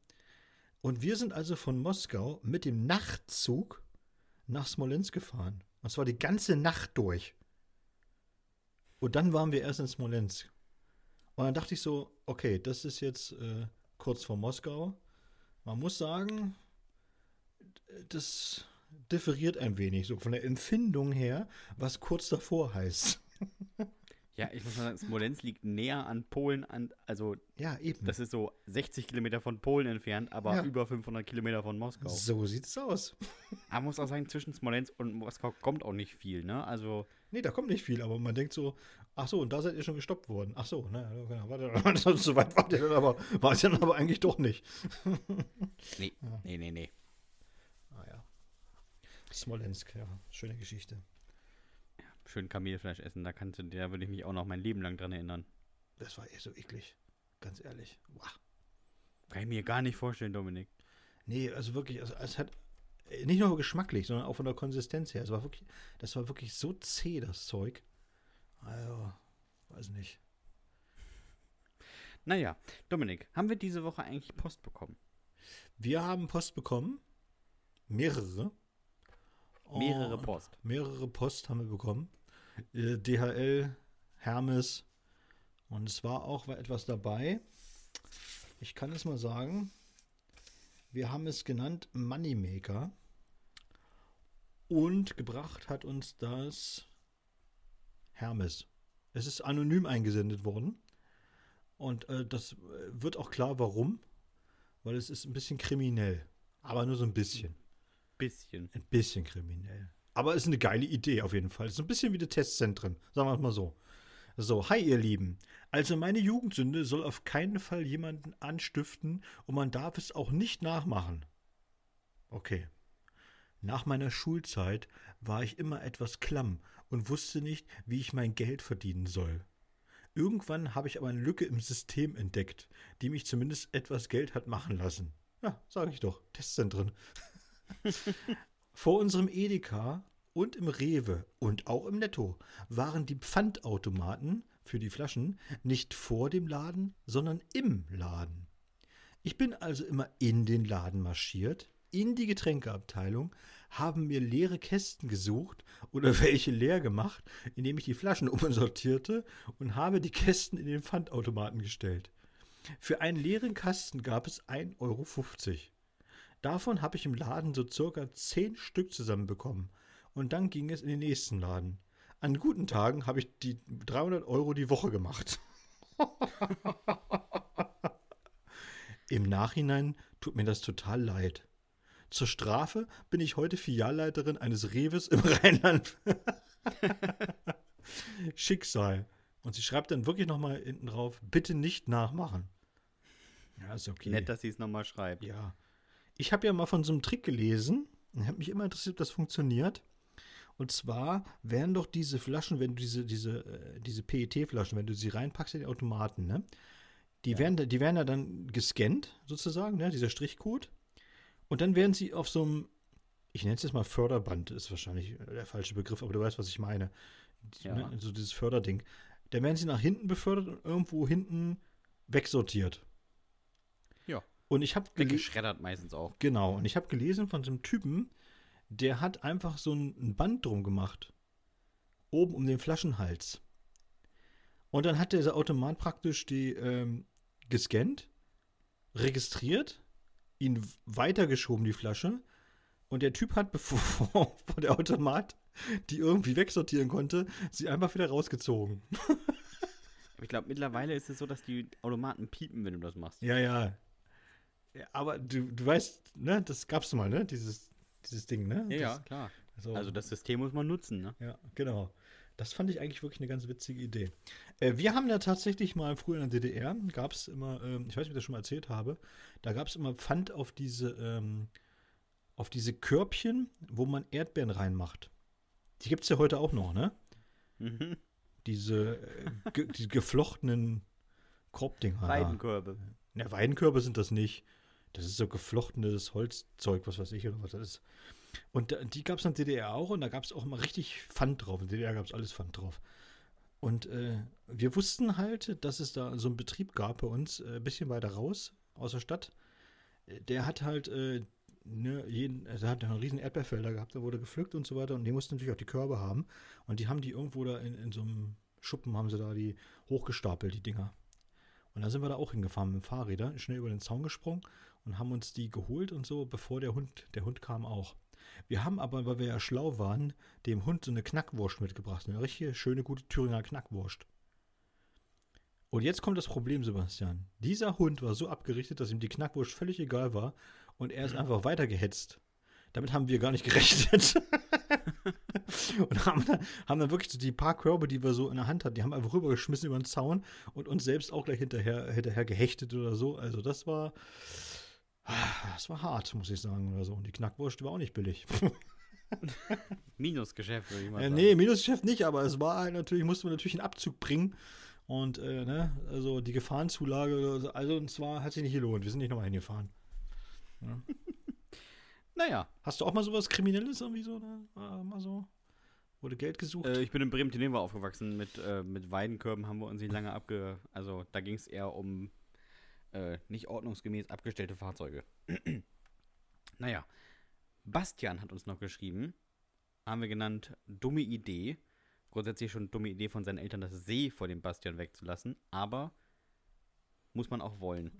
Und wir sind also von Moskau mit dem Nachtzug nach Smolensk gefahren. Und zwar die ganze Nacht durch. Und dann waren wir erst in Smolensk. Und dann dachte ich so, okay, das ist jetzt äh, kurz vor Moskau. Man muss sagen, das differiert ein wenig, so von der Empfindung her, was kurz davor heißt. Ja, ich muss mal sagen, Smolensk liegt näher an Polen, an, also ja, eben. Das ist so 60 Kilometer von Polen entfernt, aber ja. über 500 Kilometer von Moskau. So sieht's aus. Aber man muss auch sagen, zwischen Smolensk und Moskau kommt auch nicht viel, ne? Also. Nee, da kommt nicht viel, aber man denkt so, ach so, und da seid ihr schon gestoppt worden. Ach so, ne, genau, warte, so weit wart ihr dann aber, war es dann aber eigentlich doch nicht. nee, ja. nee, nee, nee. Ah ja. Smolensk, ja, schöne Geschichte schön Kamelfleisch essen. Da kannst du, da würde ich mich auch noch mein Leben lang dran erinnern. Das war echt so eklig. Ganz ehrlich. Wow. Kann ich mir gar nicht vorstellen, Dominik. Nee, also wirklich, also es hat äh, nicht nur geschmacklich, sondern auch von der Konsistenz her. Es war wirklich, das war wirklich so zäh, das Zeug. Also, weiß nicht. Naja, Dominik, haben wir diese Woche eigentlich Post bekommen? Wir haben Post bekommen. Mehrere. Mehrere Post. Mehrere Post haben wir bekommen. Äh, DHL, Hermes. Und es war auch etwas dabei. Ich kann es mal sagen. Wir haben es genannt Moneymaker. Und gebracht hat uns das Hermes. Es ist anonym eingesendet worden. Und äh, das wird auch klar, warum. Weil es ist ein bisschen kriminell. Aber nur so ein bisschen. Bisschen. Ein bisschen kriminell. Aber es ist eine geile Idee auf jeden Fall. Ist ein bisschen wie die Testzentren, sagen wir es mal so. So, hi ihr Lieben. Also meine Jugendsünde soll auf keinen Fall jemanden anstiften und man darf es auch nicht nachmachen. Okay. Nach meiner Schulzeit war ich immer etwas klamm und wusste nicht, wie ich mein Geld verdienen soll. Irgendwann habe ich aber eine Lücke im System entdeckt, die mich zumindest etwas Geld hat machen lassen. Ja, sage ich doch, Testzentren. Vor unserem Edeka und im Rewe und auch im Netto waren die Pfandautomaten für die Flaschen nicht vor dem Laden, sondern im Laden. Ich bin also immer in den Laden marschiert, in die Getränkeabteilung, haben mir leere Kästen gesucht oder welche leer gemacht, indem ich die Flaschen umsortierte und habe die Kästen in den Pfandautomaten gestellt. Für einen leeren Kasten gab es 1,50 Euro. Davon habe ich im Laden so circa zehn Stück zusammenbekommen. Und dann ging es in den nächsten Laden. An guten Tagen habe ich die 300 Euro die Woche gemacht. Im Nachhinein tut mir das total leid. Zur Strafe bin ich heute Filialleiterin eines Rewes im Rheinland. Schicksal. Und sie schreibt dann wirklich nochmal hinten drauf, bitte nicht nachmachen. Ja, ist okay. Nett, dass sie es nochmal schreibt. Ja. Ich habe ja mal von so einem Trick gelesen und habe mich immer interessiert, ob das funktioniert. Und zwar werden doch diese Flaschen, wenn du diese, diese, äh, diese PET-Flaschen, wenn du sie reinpackst in den Automaten, ne? Die, ja. werden, die werden ja dann gescannt, sozusagen, ne? dieser Strichcode. Und dann werden sie auf so einem, ich nenne es jetzt mal Förderband, ist wahrscheinlich der falsche Begriff, aber du weißt, was ich meine. Ja. Ne, so dieses Förderding. Da werden sie nach hinten befördert und irgendwo hinten wegsortiert. Und ich habe gelesen, Weggeschreddert meistens auch. genau, und ich habe gelesen von so einem Typen, der hat einfach so ein, Band drum gemacht. Oben um den Flaschenhals. Und dann hat dieser Automat praktisch die ähm, gescannt, registriert, ihn weitergeschoben, die Flasche. Und der Typ hat, bevor der Automat die irgendwie wegsortieren konnte, sie einfach wieder rausgezogen. Ich glaube, mittlerweile ist es so, dass die Automaten piepen, wenn du das machst. Ja, ja. Ja aber du, du weißt, ne, das gab's mal, ne? Dieses, dieses Ding, ne? Ja, ja, das, klar. So. Also das System muss man nutzen, ne? Ja, genau. Das fand ich eigentlich wirklich eine ganz witzige Idee. Äh, wir haben ja tatsächlich mal früher in der DDR, gab es immer, ähm, ich weiß nicht, ob ich das schon mal erzählt habe, da gab es immer Pfand auf diese, ähm, auf diese Körbchen, wo man Erdbeeren reinmacht. Die gibt es ja heute auch noch, ne? Mhm. Diese, äh, ge die geflochtenen Korbdinger. Weidenkörbe. Ne, Weidenkörbe sind das nicht. Das ist so geflochtenes Holzzeug, was weiß ich oder was das ist. Und da- die gab es in der DDR auch und da gab es auch immer richtig Pfand drauf. In der DDR gab es alles Pfand drauf. Und äh, wir wussten halt, dass es da so einen Betrieb gab bei uns, äh, ein bisschen weiter raus aus der Stadt. Äh, Der hat halt, äh, ne, jeden, also hat einen riesen Erdbeerfelder gehabt, da wurde gepflückt und so weiter. Und die mussten natürlich auch die Körbe haben. Und die haben die irgendwo da in, in so einem Schuppen, haben sie da die hochgestapelt, die Dinger. Und dann sind wir da auch hingefahren mit dem Fahrräder, schnell über den Zaun gesprungen und haben uns die geholt und so, bevor der Hund, der Hund kam auch. Wir haben aber, weil wir ja schlau waren, dem Hund so eine Knackwurst mitgebracht. Eine richtige, schöne, gute Thüringer Knackwurst. Und jetzt kommt das Problem, Sebastian. Dieser Hund war so abgerichtet, dass ihm die Knackwurst völlig egal war und er ist einfach weitergehetzt. Damit haben wir gar nicht gerechnet. und haben dann, haben dann wirklich so die paar Körbe, die wir so in der Hand hatten, die haben einfach rübergeschmissen über den Zaun und uns selbst auch gleich hinterher, hinterher gehechtet oder so. Also das war, das war hart, muss ich sagen, oder so. Und die Knackwurst war auch nicht billig. Minusgeschäft, würde ich mal Äh, sagen. nee, Minusgeschäft nicht, aber es war halt natürlich, musste man natürlich einen Abzug bringen. Und, äh, ne, also die Gefahrenzulage, also und zwar hat sich nicht gelohnt. Wir sind nicht nochmal hingefahren. Naja, Hast du auch mal sowas Kriminelles irgendwie so, ne? War mal so? Wurde Geld gesucht? äh, ich bin in Bremen-Tenewa aufgewachsen. Mit, äh, mit Weidenkörben haben wir uns nicht lange abge... Also da ging es eher um äh, nicht ordnungsgemäß abgestellte Fahrzeuge. naja, Bastian hat uns noch geschrieben, haben wir genannt, dumme Idee. Grundsätzlich schon dumme Idee von seinen Eltern, das See vor dem Bastian wegzulassen, aber muss man auch wollen.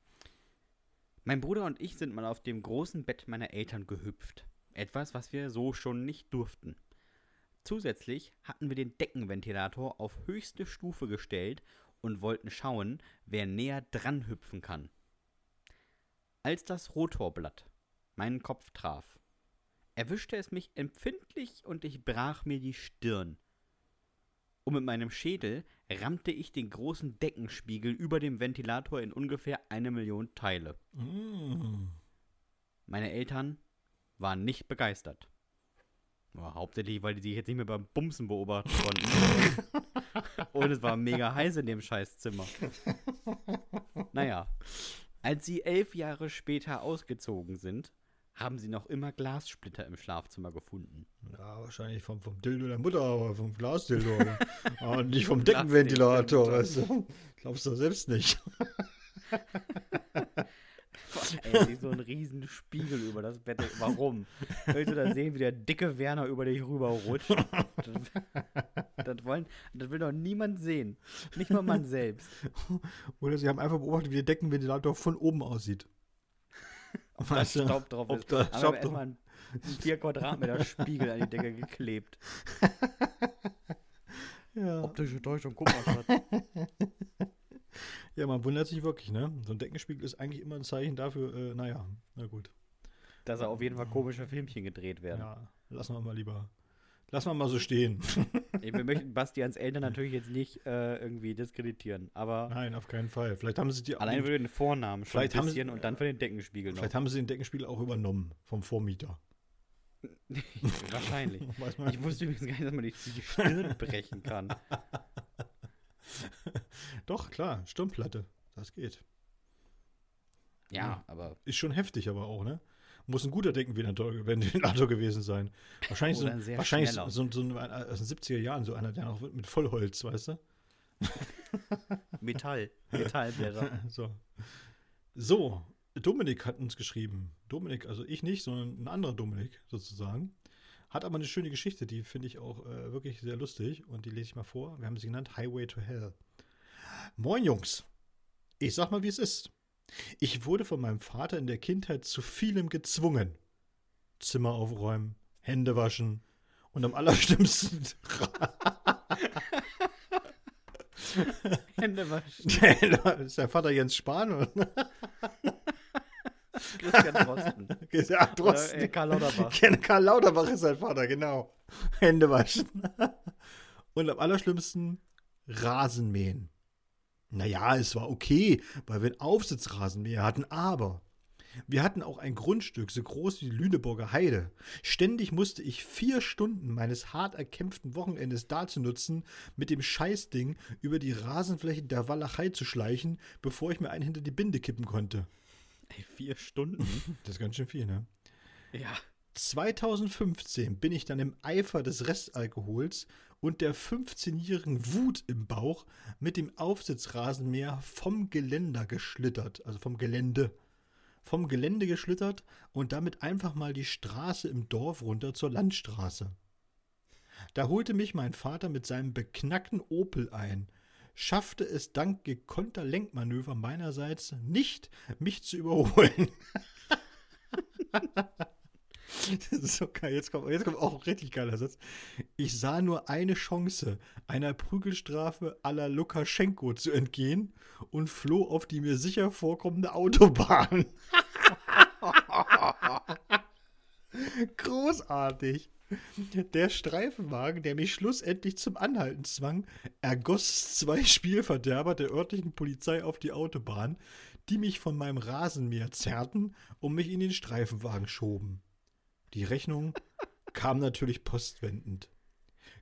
mein Bruder und ich sind mal auf dem großen Bett meiner Eltern gehüpft. Etwas, was wir so schon nicht durften. Zusätzlich hatten wir den Deckenventilator auf höchste Stufe gestellt und wollten schauen, wer näher dran hüpfen kann. Als das Rotorblatt meinen Kopf traf, erwischte es mich empfindlich und ich brach mir die Stirn. Und mit meinem Schädel rammte ich den großen Deckenspiegel über dem Ventilator in ungefähr eine Million Teile. Mm. Meine Eltern waren nicht begeistert. Aber hauptsächlich, weil die sich jetzt nicht mehr beim Bumsen beobachten konnten. Und es war mega heiß in dem Scheißzimmer. Naja, als sie elf Jahre später ausgezogen sind, haben sie noch immer Glassplitter im Schlafzimmer gefunden. Ja, wahrscheinlich vom, vom Dildo der Mutter, aber vom Glasdildo. aber- aber nicht vom Deckenventilator, weißt du? Glaubst du selbst nicht. Ey, so ein riesen Spiegel über das Bett. Warum? Willst du da sehen, wie der dicke Werner über dich rüberrutscht? Das, das, wollen, das will doch niemand sehen. Nicht mal man selbst. Oder sie haben einfach beobachtet, wie der Deckenventilator von oben aussieht. Ob da Staub drauf ob ist. da Aber Staub erstmal einen 4 Quadratmeter Spiegel an die Decke geklebt. Ja. Optische Täuschung, guck mal, Schatz. ja, man wundert sich wirklich, ne? So ein Deckenspiegel ist eigentlich immer ein Zeichen dafür, äh, naja, na gut. Dass da auf jeden Fall komische Filmchen gedreht werden. Ja, lassen wir mal lieber. Lassen wir mal so stehen. Wir möchten Bastians Eltern natürlich jetzt nicht äh, irgendwie diskreditieren, aber Nein, auf keinen Fall. Vielleicht haben sie die allein für den Vornamen schon Vielleicht ein haben sie- bisschen und dann für den Deckenspiegel noch. Vielleicht haben sie den Deckenspiegel auch übernommen vom Vormieter. Wahrscheinlich. Ich wusste übrigens gar nicht, dass man die, die Stirn brechen kann. Doch, klar, Stirnplatte. Das geht. Ja, aber Ist schon heftig aber auch, ne? Muss ein guter Decken-Ventilator Ventilator gewesen sein. Wahrscheinlich, so, ein wahrscheinlich so, so, so ein, aus den 70er Jahren, so einer, der noch mit Vollholz, weißt du? Metall. Metallblätter. So. So, Dominik hat uns geschrieben. Dominik, also ich nicht, sondern ein anderer Dominik sozusagen. Hat aber eine schöne Geschichte, die finde ich auch äh, wirklich sehr lustig und die lese ich mal vor. Wir haben sie genannt Highway to Hell. Moin Jungs, ich sag mal, wie es ist. Ich wurde von meinem Vater in der Kindheit zu vielem gezwungen. Zimmer aufräumen, Hände waschen und am allerschlimmsten Hände waschen. ist der Vater Jens Spahn? Christian Drosten. Ja, Oder, Drosten. äh, Karl Lauterbach. Karl Lauterbach ist sein Vater, genau. Hände waschen. Und am allerschlimmsten Rasenmähen. Naja, es war okay, weil wir einen Aufsitzrasenmäher hatten, aber wir hatten auch ein Grundstück so groß wie die Lüneburger Heide. Ständig musste ich vier Stunden meines hart erkämpften Wochenendes dazu nutzen, mit dem Scheißding über die Rasenfläche der Walachei zu schleichen, bevor ich mir einen hinter die Binde kippen konnte. Ey, vier Stunden? Das ist ganz schön viel, ne? ja. 2015 bin ich dann im Eifer des Restalkohols und der 15-jährigen Wut im Bauch mit dem Aufsitzrasenmäher vom Geländer geschlittert, also vom Gelände. Vom Gelände geschlittert und damit einfach mal die Straße im Dorf runter zur Landstraße. Da holte mich mein Vater mit seinem beknackten Opel ein, schaffte es dank gekonnter Lenkmanöver meinerseits nicht, mich zu überholen. So geil. Jetzt kommt, jetzt kommt auch ein richtig geiler Satz. Ich sah nur eine Chance, einer Prügelstrafe la Lukaschenko zu entgehen und floh auf die mir sicher vorkommende Autobahn. Großartig. Der Streifenwagen, der mich schlussendlich zum Anhalten zwang, ergoss zwei Spielverderber der örtlichen Polizei auf die Autobahn, die mich von meinem Rasenmäher zerrten und mich in den Streifenwagen schoben. Die Rechnung kam natürlich postwendend.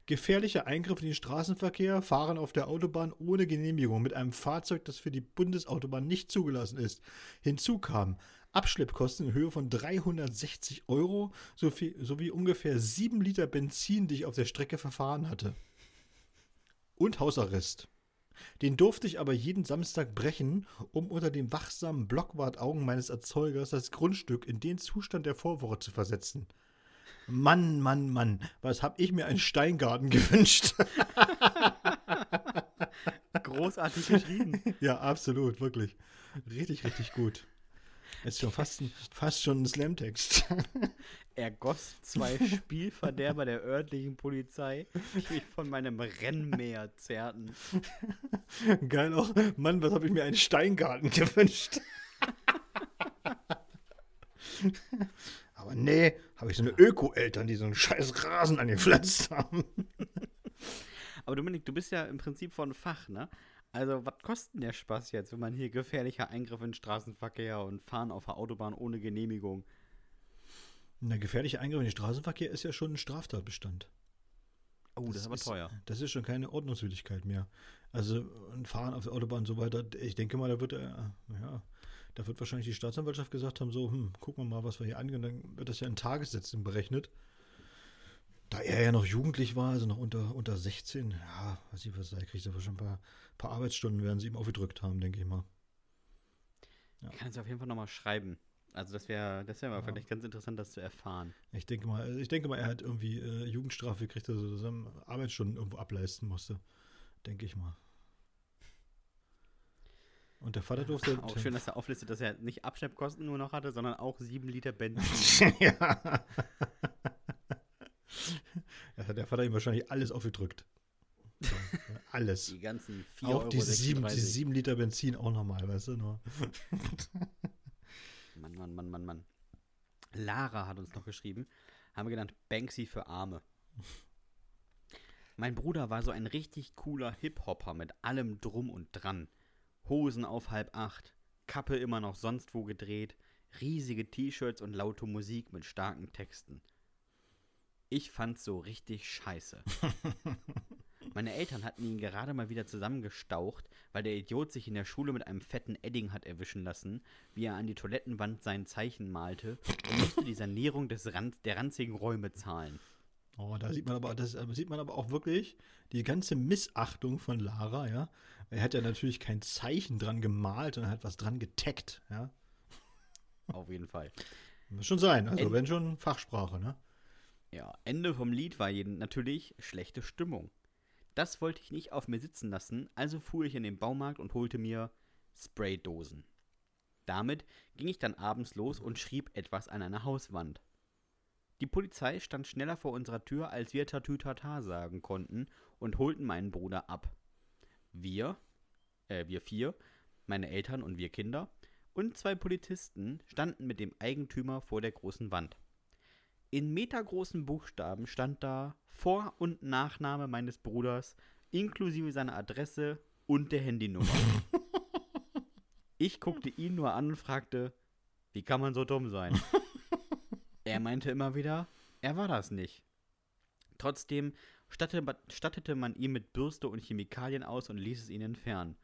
Gefährlicher Eingriff in den Straßenverkehr, Fahren auf der Autobahn ohne Genehmigung mit einem Fahrzeug, das für die Bundesautobahn nicht zugelassen ist. Hinzu kam Abschleppkosten in Höhe von 360 Euro sowie, sowie ungefähr 7 Liter Benzin, die ich auf der Strecke verfahren hatte. Und Hausarrest. Den durfte ich aber jeden Samstag brechen, um unter dem wachsamen Blockwartaugen meines Erzeugers das Grundstück in den Zustand der Vorwoche zu versetzen. Mann, Mann, Mann, was hab ich mir einen Steingarten gewünscht? Großartig geschrieben. ja, absolut, wirklich. Richtig, richtig gut. Ist schon fast, ein, fast schon ein Slamtext. Er goss zwei Spielverderber der örtlichen Polizei, die mich von meinem Rennmäher zerrten. Geil auch. Mann, was habe ich mir einen Steingarten gewünscht? Aber nee, habe ich so eine Öko-Eltern, die so einen scheiß Rasen angepflanzt haben. Aber Dominik, du bist ja im Prinzip von Fach, ne? Also, was kostet denn der Spaß jetzt, wenn man hier gefährlicher Eingriff in den Straßenverkehr und Fahren auf der Autobahn ohne Genehmigung? Na, gefährlicher Eingriff in den Straßenverkehr ist ja schon ein Straftatbestand. Oh, das, ist aber teuer. Das ist schon keine Ordnungswidrigkeit mehr. Also ein Fahren auf der Autobahn und so weiter, ich denke mal, da wird er, ja, da wird wahrscheinlich die Staatsanwaltschaft gesagt haben, so, hm, gucken wir mal, was wir hier angehen, dann wird das ja in Tagessätzen berechnet. Da er ja noch jugendlich war, also noch unter, unter 16, ja, weiß ich was, da kriegt er wahrscheinlich ein paar, paar Arbeitsstunden, werden sie ihm aufgedrückt haben, denke ich mal. Ich kann es auf jeden Fall nochmal schreiben. Also, das wäre das wär mal Ja. vielleicht ganz interessant, das zu erfahren. Ich denke mal, also ich denke mal, er hat irgendwie äh, Jugendstrafe gekriegt, dass er zusammen Arbeitsstunden irgendwo ableisten musste. Denke ich mal. Und der Vater durfte. Auch schön, dass er auflistet, dass er nicht Abschleppkosten nur noch hatte, sondern auch sieben Liter Benzin. ja. Das hat der Vater ihm wahrscheinlich alles aufgedrückt. Alles. Die ganzen 4 Auch Euro. die sieben, die 36. sieben Liter Benzin auch nochmal, weißt du? Nur. Mann, Mann, Mann, Mann, Mann. Lara hat uns noch geschrieben. Haben wir genannt Banksy für Arme. Mein Bruder war so ein richtig cooler Hip-Hopper mit allem drum und dran. Hosen auf halb acht, Kappe immer noch sonst wo gedreht, riesige T-Shirts und laute Musik mit starken Texten. Ich fand's so richtig scheiße. Meine Eltern hatten ihn gerade mal wieder zusammengestaucht, weil der Idiot sich in der Schule mit einem fetten Edding hat erwischen lassen, wie er an die Toilettenwand sein Zeichen malte und musste die Sanierung des Ran der ranzigen Räume zahlen. Oh, da sieht man aber, das äh, sieht man aber auch wirklich die ganze Missachtung von Lara, ja. Er hat ja natürlich kein Zeichen dran gemalt, sondern hat was dran getaggt, ja. Auf jeden Fall. Muss schon sein, also End- wenn schon Fachsprache, ne? Ja, Ende vom Lied war jeden natürlich schlechte Stimmung. Das wollte ich nicht auf mir sitzen lassen, also fuhr ich in den Baumarkt und holte mir Spraydosen. Damit ging ich dann abends los und schrieb etwas an einer Hauswand. Die Polizei stand schneller vor unserer Tür, als wir Tatütata sagen konnten und holten meinen Bruder ab. Wir, äh, wir vier, meine Eltern und wir Kinder und zwei Polizisten standen mit dem Eigentümer vor der großen Wand. In metergroßen Buchstaben stand da Vor- und Nachname meines Bruders, inklusive seiner Adresse und der Handynummer. ich guckte ihn nur an und fragte, wie kann man so dumm sein? er meinte immer wieder, er war das nicht. Trotzdem stattete, man ihn mit Bürste und Chemikalien aus und ließ es ihn entfernen.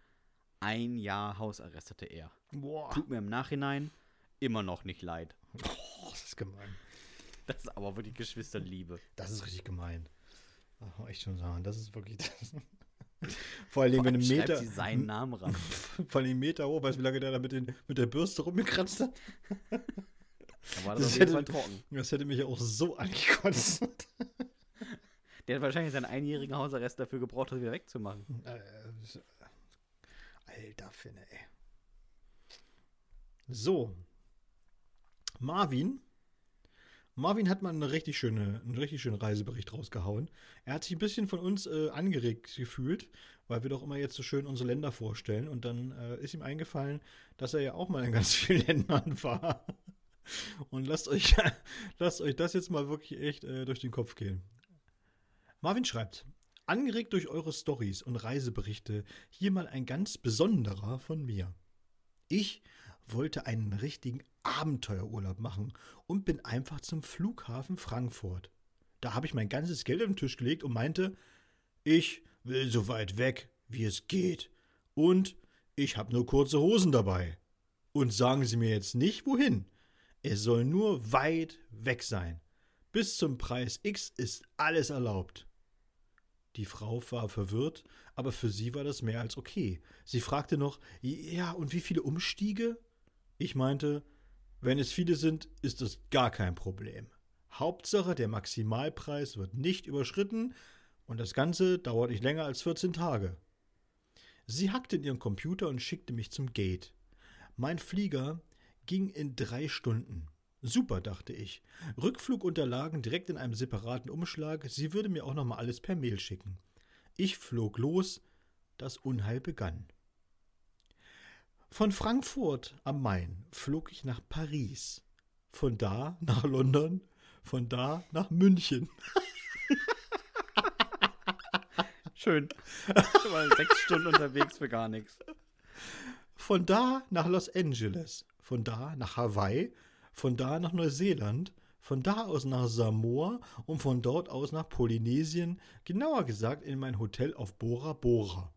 Ein Jahr Hausarrest hatte er. Boah, Tut mir im Nachhinein immer noch nicht leid. oh, das ist gemein. Das ist aber wirklich Geschwisterliebe. Das ist richtig gemein. Ach, ich schon sagen, das ist wirklich. Das Vor allem, wenn ein Meter. sie seinen Namen ran. Vor allem Meter hoch, weißt du, wie lange der da mit, den, mit der Bürste rumgekratzt hat? Da war Das das, auf jeden hätte- Fall trocken. Das hätte mich ja auch so angekotzt. Der hat wahrscheinlich seinen einjährigen Hausarrest dafür gebraucht, das wieder wegzumachen. Äh, Alter Finne, ey. So. Marvin. Marvin hat mal eine richtig schöne, einen richtig schönen Reisebericht rausgehauen. Er hat sich ein bisschen von uns äh, angeregt gefühlt, weil wir doch immer jetzt so schön unsere Länder vorstellen. Und dann äh, ist ihm eingefallen, dass er ja auch mal in ganz vielen Ländern war. Und lasst euch, lasst euch das jetzt mal wirklich echt äh, durch den Kopf gehen. Marvin schreibt, angeregt durch eure Stories und Reiseberichte, hier mal ein ganz besonderer von mir. Ich wollte einen richtigen Abenteuerurlaub machen und bin einfach zum Flughafen Frankfurt. Da habe ich mein ganzes Geld auf den Tisch gelegt und meinte, ich will so weit weg, wie es geht. Und ich habe nur kurze Hosen dabei. Und sagen Sie mir jetzt nicht, wohin. Es soll nur weit weg sein. Bis zum Preis X ist alles erlaubt. Die Frau war verwirrt, aber für sie war das mehr als okay. Sie fragte noch, ja, und wie viele Umstiege? Ich meinte, wenn es viele sind, ist das gar kein Problem. Hauptsache, der Maximalpreis wird nicht überschritten und das Ganze dauert nicht länger als 14 Tage. Sie hackte in ihren Computer und schickte mich zum Gate. Mein Flieger ging in drei Stunden. Super, dachte ich. Rückflugunterlagen direkt in einem separaten Umschlag. Sie würde mir auch noch mal alles per Mail schicken. Ich flog los. Das Unheil begann. Von Frankfurt am Main flog ich nach Paris. Von da nach London. Von da nach München. Schön. Ich war sechs Stunden unterwegs für gar nichts. Von da nach Los Angeles. Von da nach Hawaii. Von da nach Neuseeland. Von da aus nach Samoa und von dort aus nach Polynesien, genauer gesagt in mein Hotel auf Bora Bora.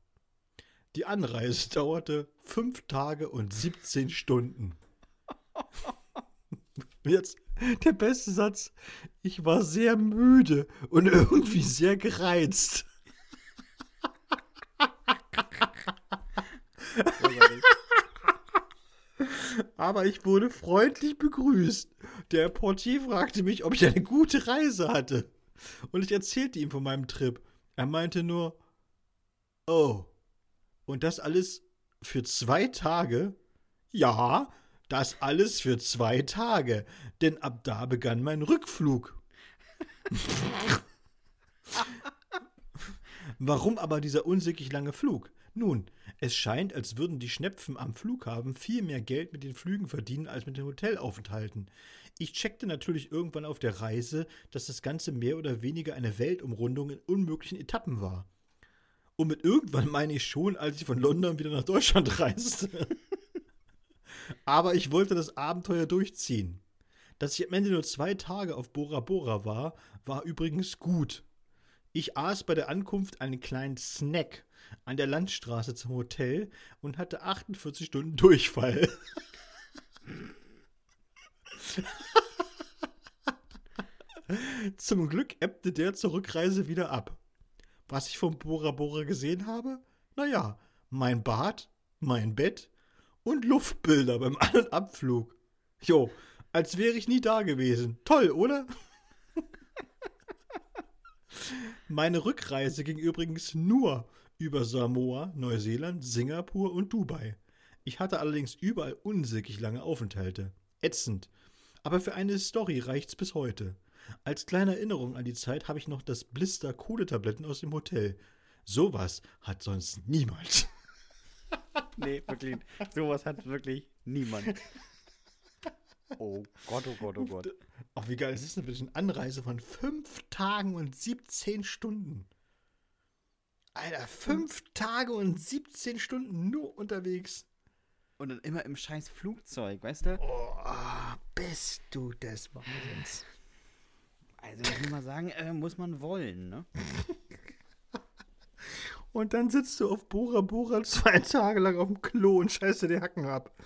Die Anreise dauerte fünf Tage und 17 Stunden. Jetzt der beste Satz. Ich war sehr müde und irgendwie sehr gereizt. Aber ich wurde freundlich begrüßt. Der Portier fragte mich, ob ich eine gute Reise hatte. Und ich erzählte ihm von meinem Trip. Er meinte nur, oh, und das alles für zwei Tage? Ja, das alles für zwei Tage, denn ab da begann mein Rückflug. Warum aber dieser unsäglich lange Flug? Nun, es scheint, als würden die Schnepfen am Flughafen viel mehr Geld mit den Flügen verdienen als mit den Hotelaufenthalten. Ich checkte natürlich irgendwann auf der Reise, dass das Ganze mehr oder weniger eine Weltumrundung in unmöglichen Etappen war. Und mit irgendwann meine ich schon, als ich von London wieder nach Deutschland reiste. Aber ich wollte das Abenteuer durchziehen. Dass ich am Ende nur zwei Tage auf Bora Bora war, war übrigens gut. Ich aß bei der Ankunft einen kleinen Snack an der Landstraße zum Hotel und hatte 48 Stunden Durchfall. Zum Glück ebbte der zur Rückreise wieder ab. Was ich vom Bora Bora gesehen habe? Naja, mein Bad, mein Bett und Luftbilder beim An- und Abflug. Jo, als wäre ich nie da gewesen. Toll, oder? Meine Rückreise ging übrigens nur über Samoa, Neuseeland, Singapur und Dubai. Ich hatte allerdings überall unsäglich lange Aufenthalte. Ätzend. Aber für eine Story reicht's bis heute. Als kleine Erinnerung an die Zeit habe ich noch das Blister Kohletabletten aus dem Hotel. Sowas hat sonst niemand. Nee, wirklich. Sowas hat wirklich niemand. Oh Gott, oh Gott, oh Gott. Ach, wie geil ist das denn bitte? Eine Anreise von fünf Tagen und 17 Stunden. Alter, fünf Tage und 17 Stunden nur unterwegs. Und dann immer im scheiß Flugzeug, weißt du? Oh, bist du des Wahnsinns. Also, ich muss mal sagen, äh, muss man wollen, ne? Und dann sitzt du auf Bora Bora zwei Tage lang auf dem Klo und scheißt dir die Hacken ab.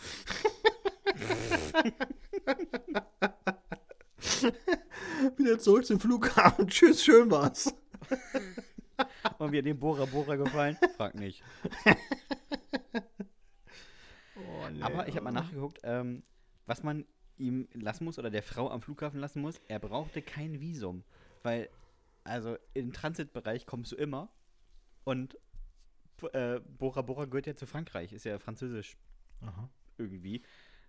Wieder zurück zum Flughafen. Tschüss, schön war's. Und mir dem Bora Bora gefallen? Frag nicht. Oh, nee. Aber ich habe mal nachgeguckt, ähm, was man ihm lassen muss oder der Frau am Flughafen lassen muss. Er brauchte kein Visum. Weil, also im Transitbereich kommst du immer. Und äh, Bora Bora gehört ja zu Frankreich. Ist ja französisch Aha. irgendwie.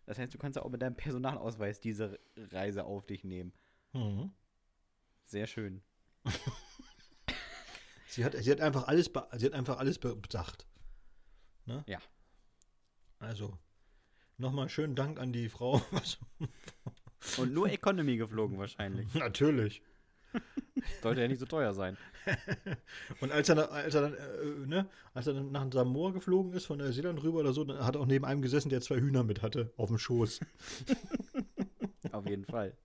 Das heißt, du kannst ja auch mit deinem Personalausweis diese Reise auf dich nehmen. Mhm. Sehr schön. Sie, hat, sie hat einfach alles, sie hat einfach alles be bedacht. Ne? Ja. Also, nochmal schönen Dank an die Frau. Und nur Economy geflogen wahrscheinlich. Natürlich. Sollte ja nicht so teuer sein. Und als er, als er dann, äh, ne, als er dann nach Samoa geflogen ist, von Neuseeland rüber oder so, dann hat er auch neben einem gesessen, der zwei Hühner mit hatte, auf dem Schoß. Auf jeden Fall.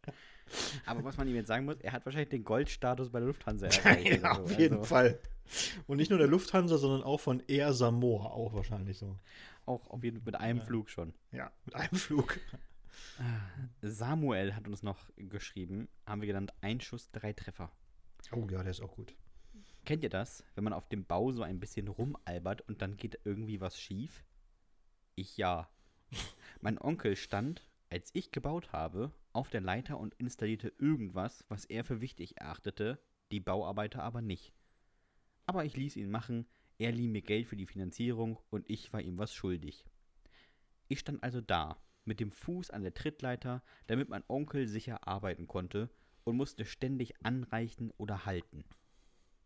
Aber was man ihm jetzt sagen muss, er hat wahrscheinlich den Goldstatus bei der Lufthansa erreicht. ja, so. auf jeden Also Fall. Und nicht nur der Lufthansa, sondern auch von Air Samoa, auch wahrscheinlich so. Auch auf jeden mit einem Ja. Flug schon. Ja, mit einem Flug. Samuel hat uns noch geschrieben, haben wir genannt, ein Schuss, drei Treffer. Oh ja, der ist auch gut. Kennt ihr das, wenn man auf dem Bau so ein bisschen rumalbert und dann geht irgendwie was schief? Ich ja. mein Onkel stand, als ich gebaut habe, auf der Leiter und installierte irgendwas, was er für wichtig erachtete, die Bauarbeiter aber nicht. Aber ich ließ ihn machen, er lieh mir Geld für die Finanzierung und ich war ihm was schuldig. Ich stand also da, mit dem Fuß an der Trittleiter, damit mein Onkel sicher arbeiten konnte und musste ständig anreichen oder halten.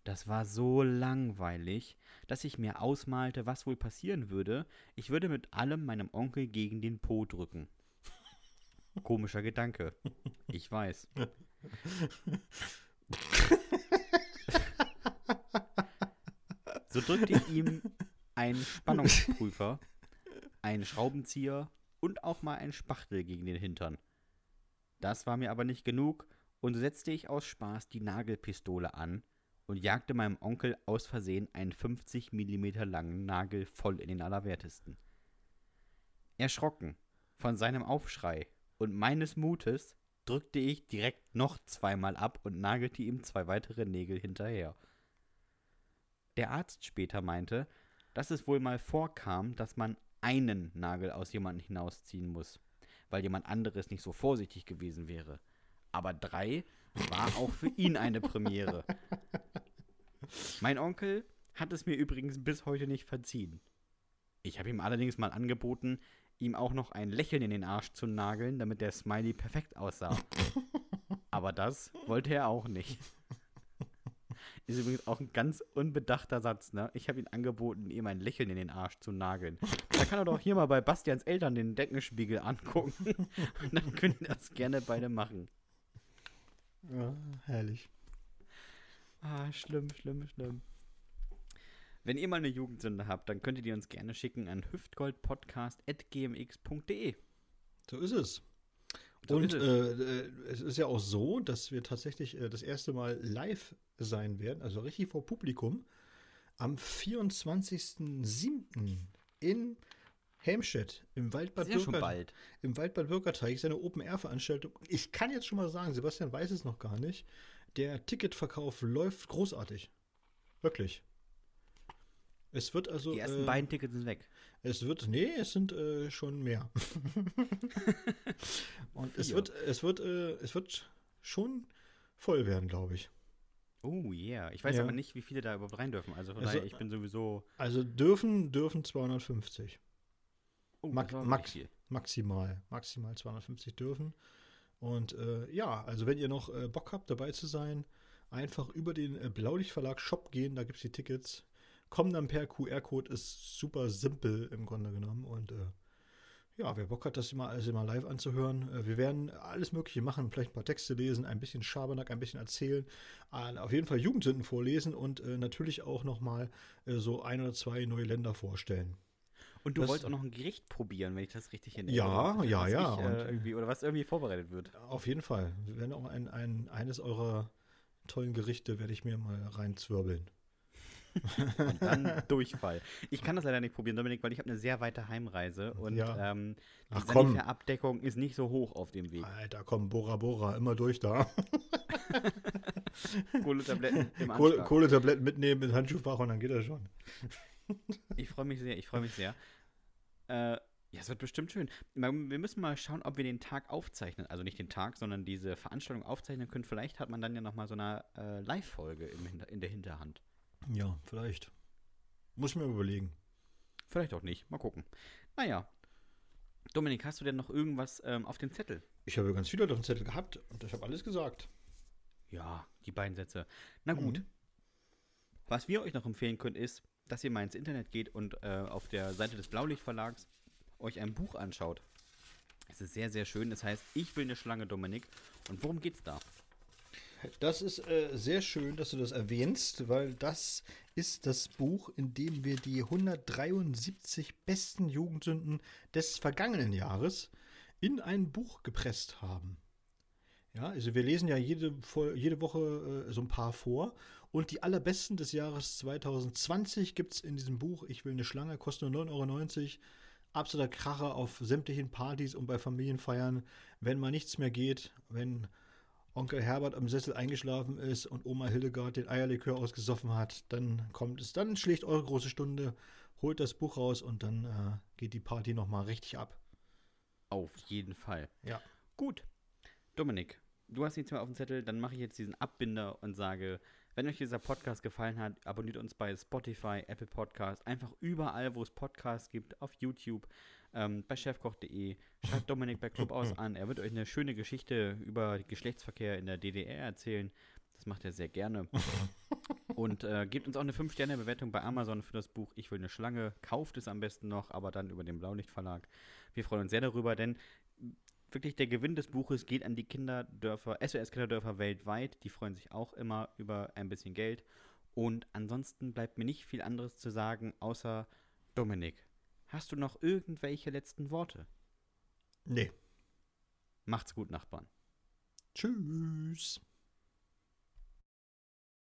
Das war so langweilig, dass ich mir ausmalte, was wohl passieren würde. Ich würde mit allem meinem Onkel gegen den Po drücken. Komischer Gedanke. Ich weiß. So drückte ich ihm einen Spannungsprüfer, einen Schraubenzieher und auch mal einen Spachtel gegen den Hintern. Das war mir aber nicht genug und setzte ich aus Spaß die Nagelpistole an und jagte meinem Onkel aus Versehen einen 50 mm langen Nagel voll in den Allerwertesten. Erschrocken von seinem Aufschrei und meines Mutes drückte ich direkt noch zweimal ab und nagelte ihm zwei weitere Nägel hinterher. Der Arzt später meinte, dass es wohl mal vorkam, dass man einen Nagel aus jemandem hinausziehen muss, weil jemand anderes nicht so vorsichtig gewesen wäre. Aber drei war auch für ihn eine Premiere. Mein Onkel hat es mir übrigens bis heute nicht verziehen. Ich habe ihm allerdings mal angeboten, ihm auch noch ein Lächeln in den Arsch zu nageln, damit der Smiley perfekt aussah. Aber das wollte er auch nicht. Ist übrigens auch ein ganz unbedachter Satz, ne? Ich habe ihm angeboten, ihm ein Lächeln in den Arsch zu nageln. Da kann er doch hier mal bei Bastians Eltern den Deckenspiegel angucken. Und dann können die das gerne beide machen. Ja, herrlich. Ah, schlimm, schlimm, schlimm. Wenn ihr mal eine Jugendsünde habt, dann könnt ihr die uns gerne schicken an hüftgoldpodcast.gmx.de. So ist es. So und ist äh, es. äh, es ist ja auch so, dass wir tatsächlich äh, das erste Mal live sein werden, also richtig vor Publikum, am 24.07. in Helmstedt im Waldbad ja schon Bürger- bald. im Waldbad Bürgerteich ist eine Open-Air-Veranstaltung. Ich kann jetzt schon mal sagen, Sebastian weiß es noch gar nicht. Der Ticketverkauf läuft großartig. Wirklich. Es wird also. Die ersten äh, beiden Tickets sind weg. Es wird, nee, es sind äh, schon mehr. Und es wird, es wird, äh, es wird schon voll werden, glaube ich. Oh yeah. Ich weiß Ja. aber nicht, wie viele da überhaupt rein dürfen. Also Also, daher, ich bin sowieso. Also dürfen, dürfen 250. Oh, war Max-. Maximal. Maximal 250 dürfen. Und äh, ja, also wenn ihr noch äh, Bock habt, dabei zu sein, einfach über den äh, Blaulicht-Verlag Shop gehen, da gibt es die Tickets. Kommen dann per QR-Code, ist super simpel im Grunde genommen. Und äh, ja, wer Bock hat, das immer alles immer live anzuhören, äh, wir werden alles Mögliche machen, vielleicht ein paar Texte lesen, ein bisschen Schabernack, ein bisschen erzählen, äh, auf jeden Fall Jugendsünden vorlesen und äh, natürlich auch nochmal äh, so ein oder zwei neue Länder vorstellen. Und du Das- wolltest auch noch ein Gericht probieren, wenn ich das richtig in Ja, ja, ja, Ich, äh, und- irgendwie, oder was irgendwie vorbereitet wird. Auf jeden Fall. Werden auch ein, ein, eines eurer tollen Gerichte werde ich mir mal reinzwirbeln. Und dann Durchfall. Ich kann das leider nicht probieren, Dominik, weil ich habe eine sehr weite Heimreise und Ja. ähm, die Ach, komm. Abdeckung ist nicht so hoch auf dem Weg. Alter, komm, Bora Bora, immer durch da. Kohletabletten im Kohle. Kohletabletten mitnehmen ins Handschuhfach und dann geht das schon. Ich freue mich sehr, ich freue mich sehr. Äh, ja, es wird bestimmt schön. Wir müssen mal schauen, ob wir den Tag aufzeichnen. Also nicht den Tag, sondern diese Veranstaltung aufzeichnen können. Vielleicht hat man dann ja noch mal so eine äh, Live-Folge in der Hinterhand. Ja, vielleicht. Muss ich mir überlegen. Vielleicht auch nicht. Mal gucken. Naja. Dominik, hast du denn noch irgendwas ähm, auf dem Zettel? Ich habe ganz viele auf dem Zettel gehabt und ich habe alles gesagt. Ja, die beiden Sätze. Na gut. Mhm. Was wir euch noch empfehlen können, ist, dass ihr mal ins Internet geht und äh, auf der Seite des Blaulicht-Verlags euch ein Buch anschaut. Es ist sehr, sehr schön. Es heißt Ich will eine Schlange, Dominik. Und worum geht's da? Das ist äh, sehr schön, dass du das erwähnst, weil das ist das Buch, in dem wir die 173 besten Jugendsünden des vergangenen Jahres in ein Buch gepresst haben. Ja, also wir lesen ja jede, jede Woche äh, so ein paar vor. Und die allerbesten des Jahres 2020 gibt es in diesem Buch. Ich will eine Schlange, kostet nur 9,90 Euro. Absoluter Kracher auf sämtlichen Partys und bei Familienfeiern, wenn mal nichts mehr geht, wenn Onkel Herbert am Sessel eingeschlafen ist und Oma Hildegard den Eierlikör ausgesoffen hat, dann kommt es, dann schlägt eure große Stunde, holt das Buch raus und dann äh, geht die Party nochmal richtig ab. Auf jeden Fall. Ja. Gut. Dominik, du hast nichts mehr auf dem Zettel, dann mache ich jetzt diesen Abbinder und sage, wenn euch dieser Podcast gefallen hat, abonniert uns bei Spotify, Apple Podcast, einfach überall, wo es Podcasts gibt, auf YouTube, ähm, bei chefkoch.de. Schreibt Dominik bei Clubhaus an. Er wird euch eine schöne Geschichte über Geschlechtsverkehr in der DDR erzählen. Das macht er sehr gerne. Und äh, gebt uns auch eine 5-Sterne-Bewertung bei Amazon für das Buch Ich will eine Schlange. Kauft es am besten noch, aber dann über den Blaulichtverlag. Wir freuen uns sehr darüber, denn wirklich der Gewinn des Buches geht an die Kinderdörfer, SOS-Kinderdörfer weltweit. Die freuen sich auch immer über ein bisschen Geld. Und ansonsten bleibt mir nicht viel anderes zu sagen, außer Dominik. Hast du noch irgendwelche letzten Worte? Nee. Macht's gut, Nachbarn. Tschüss.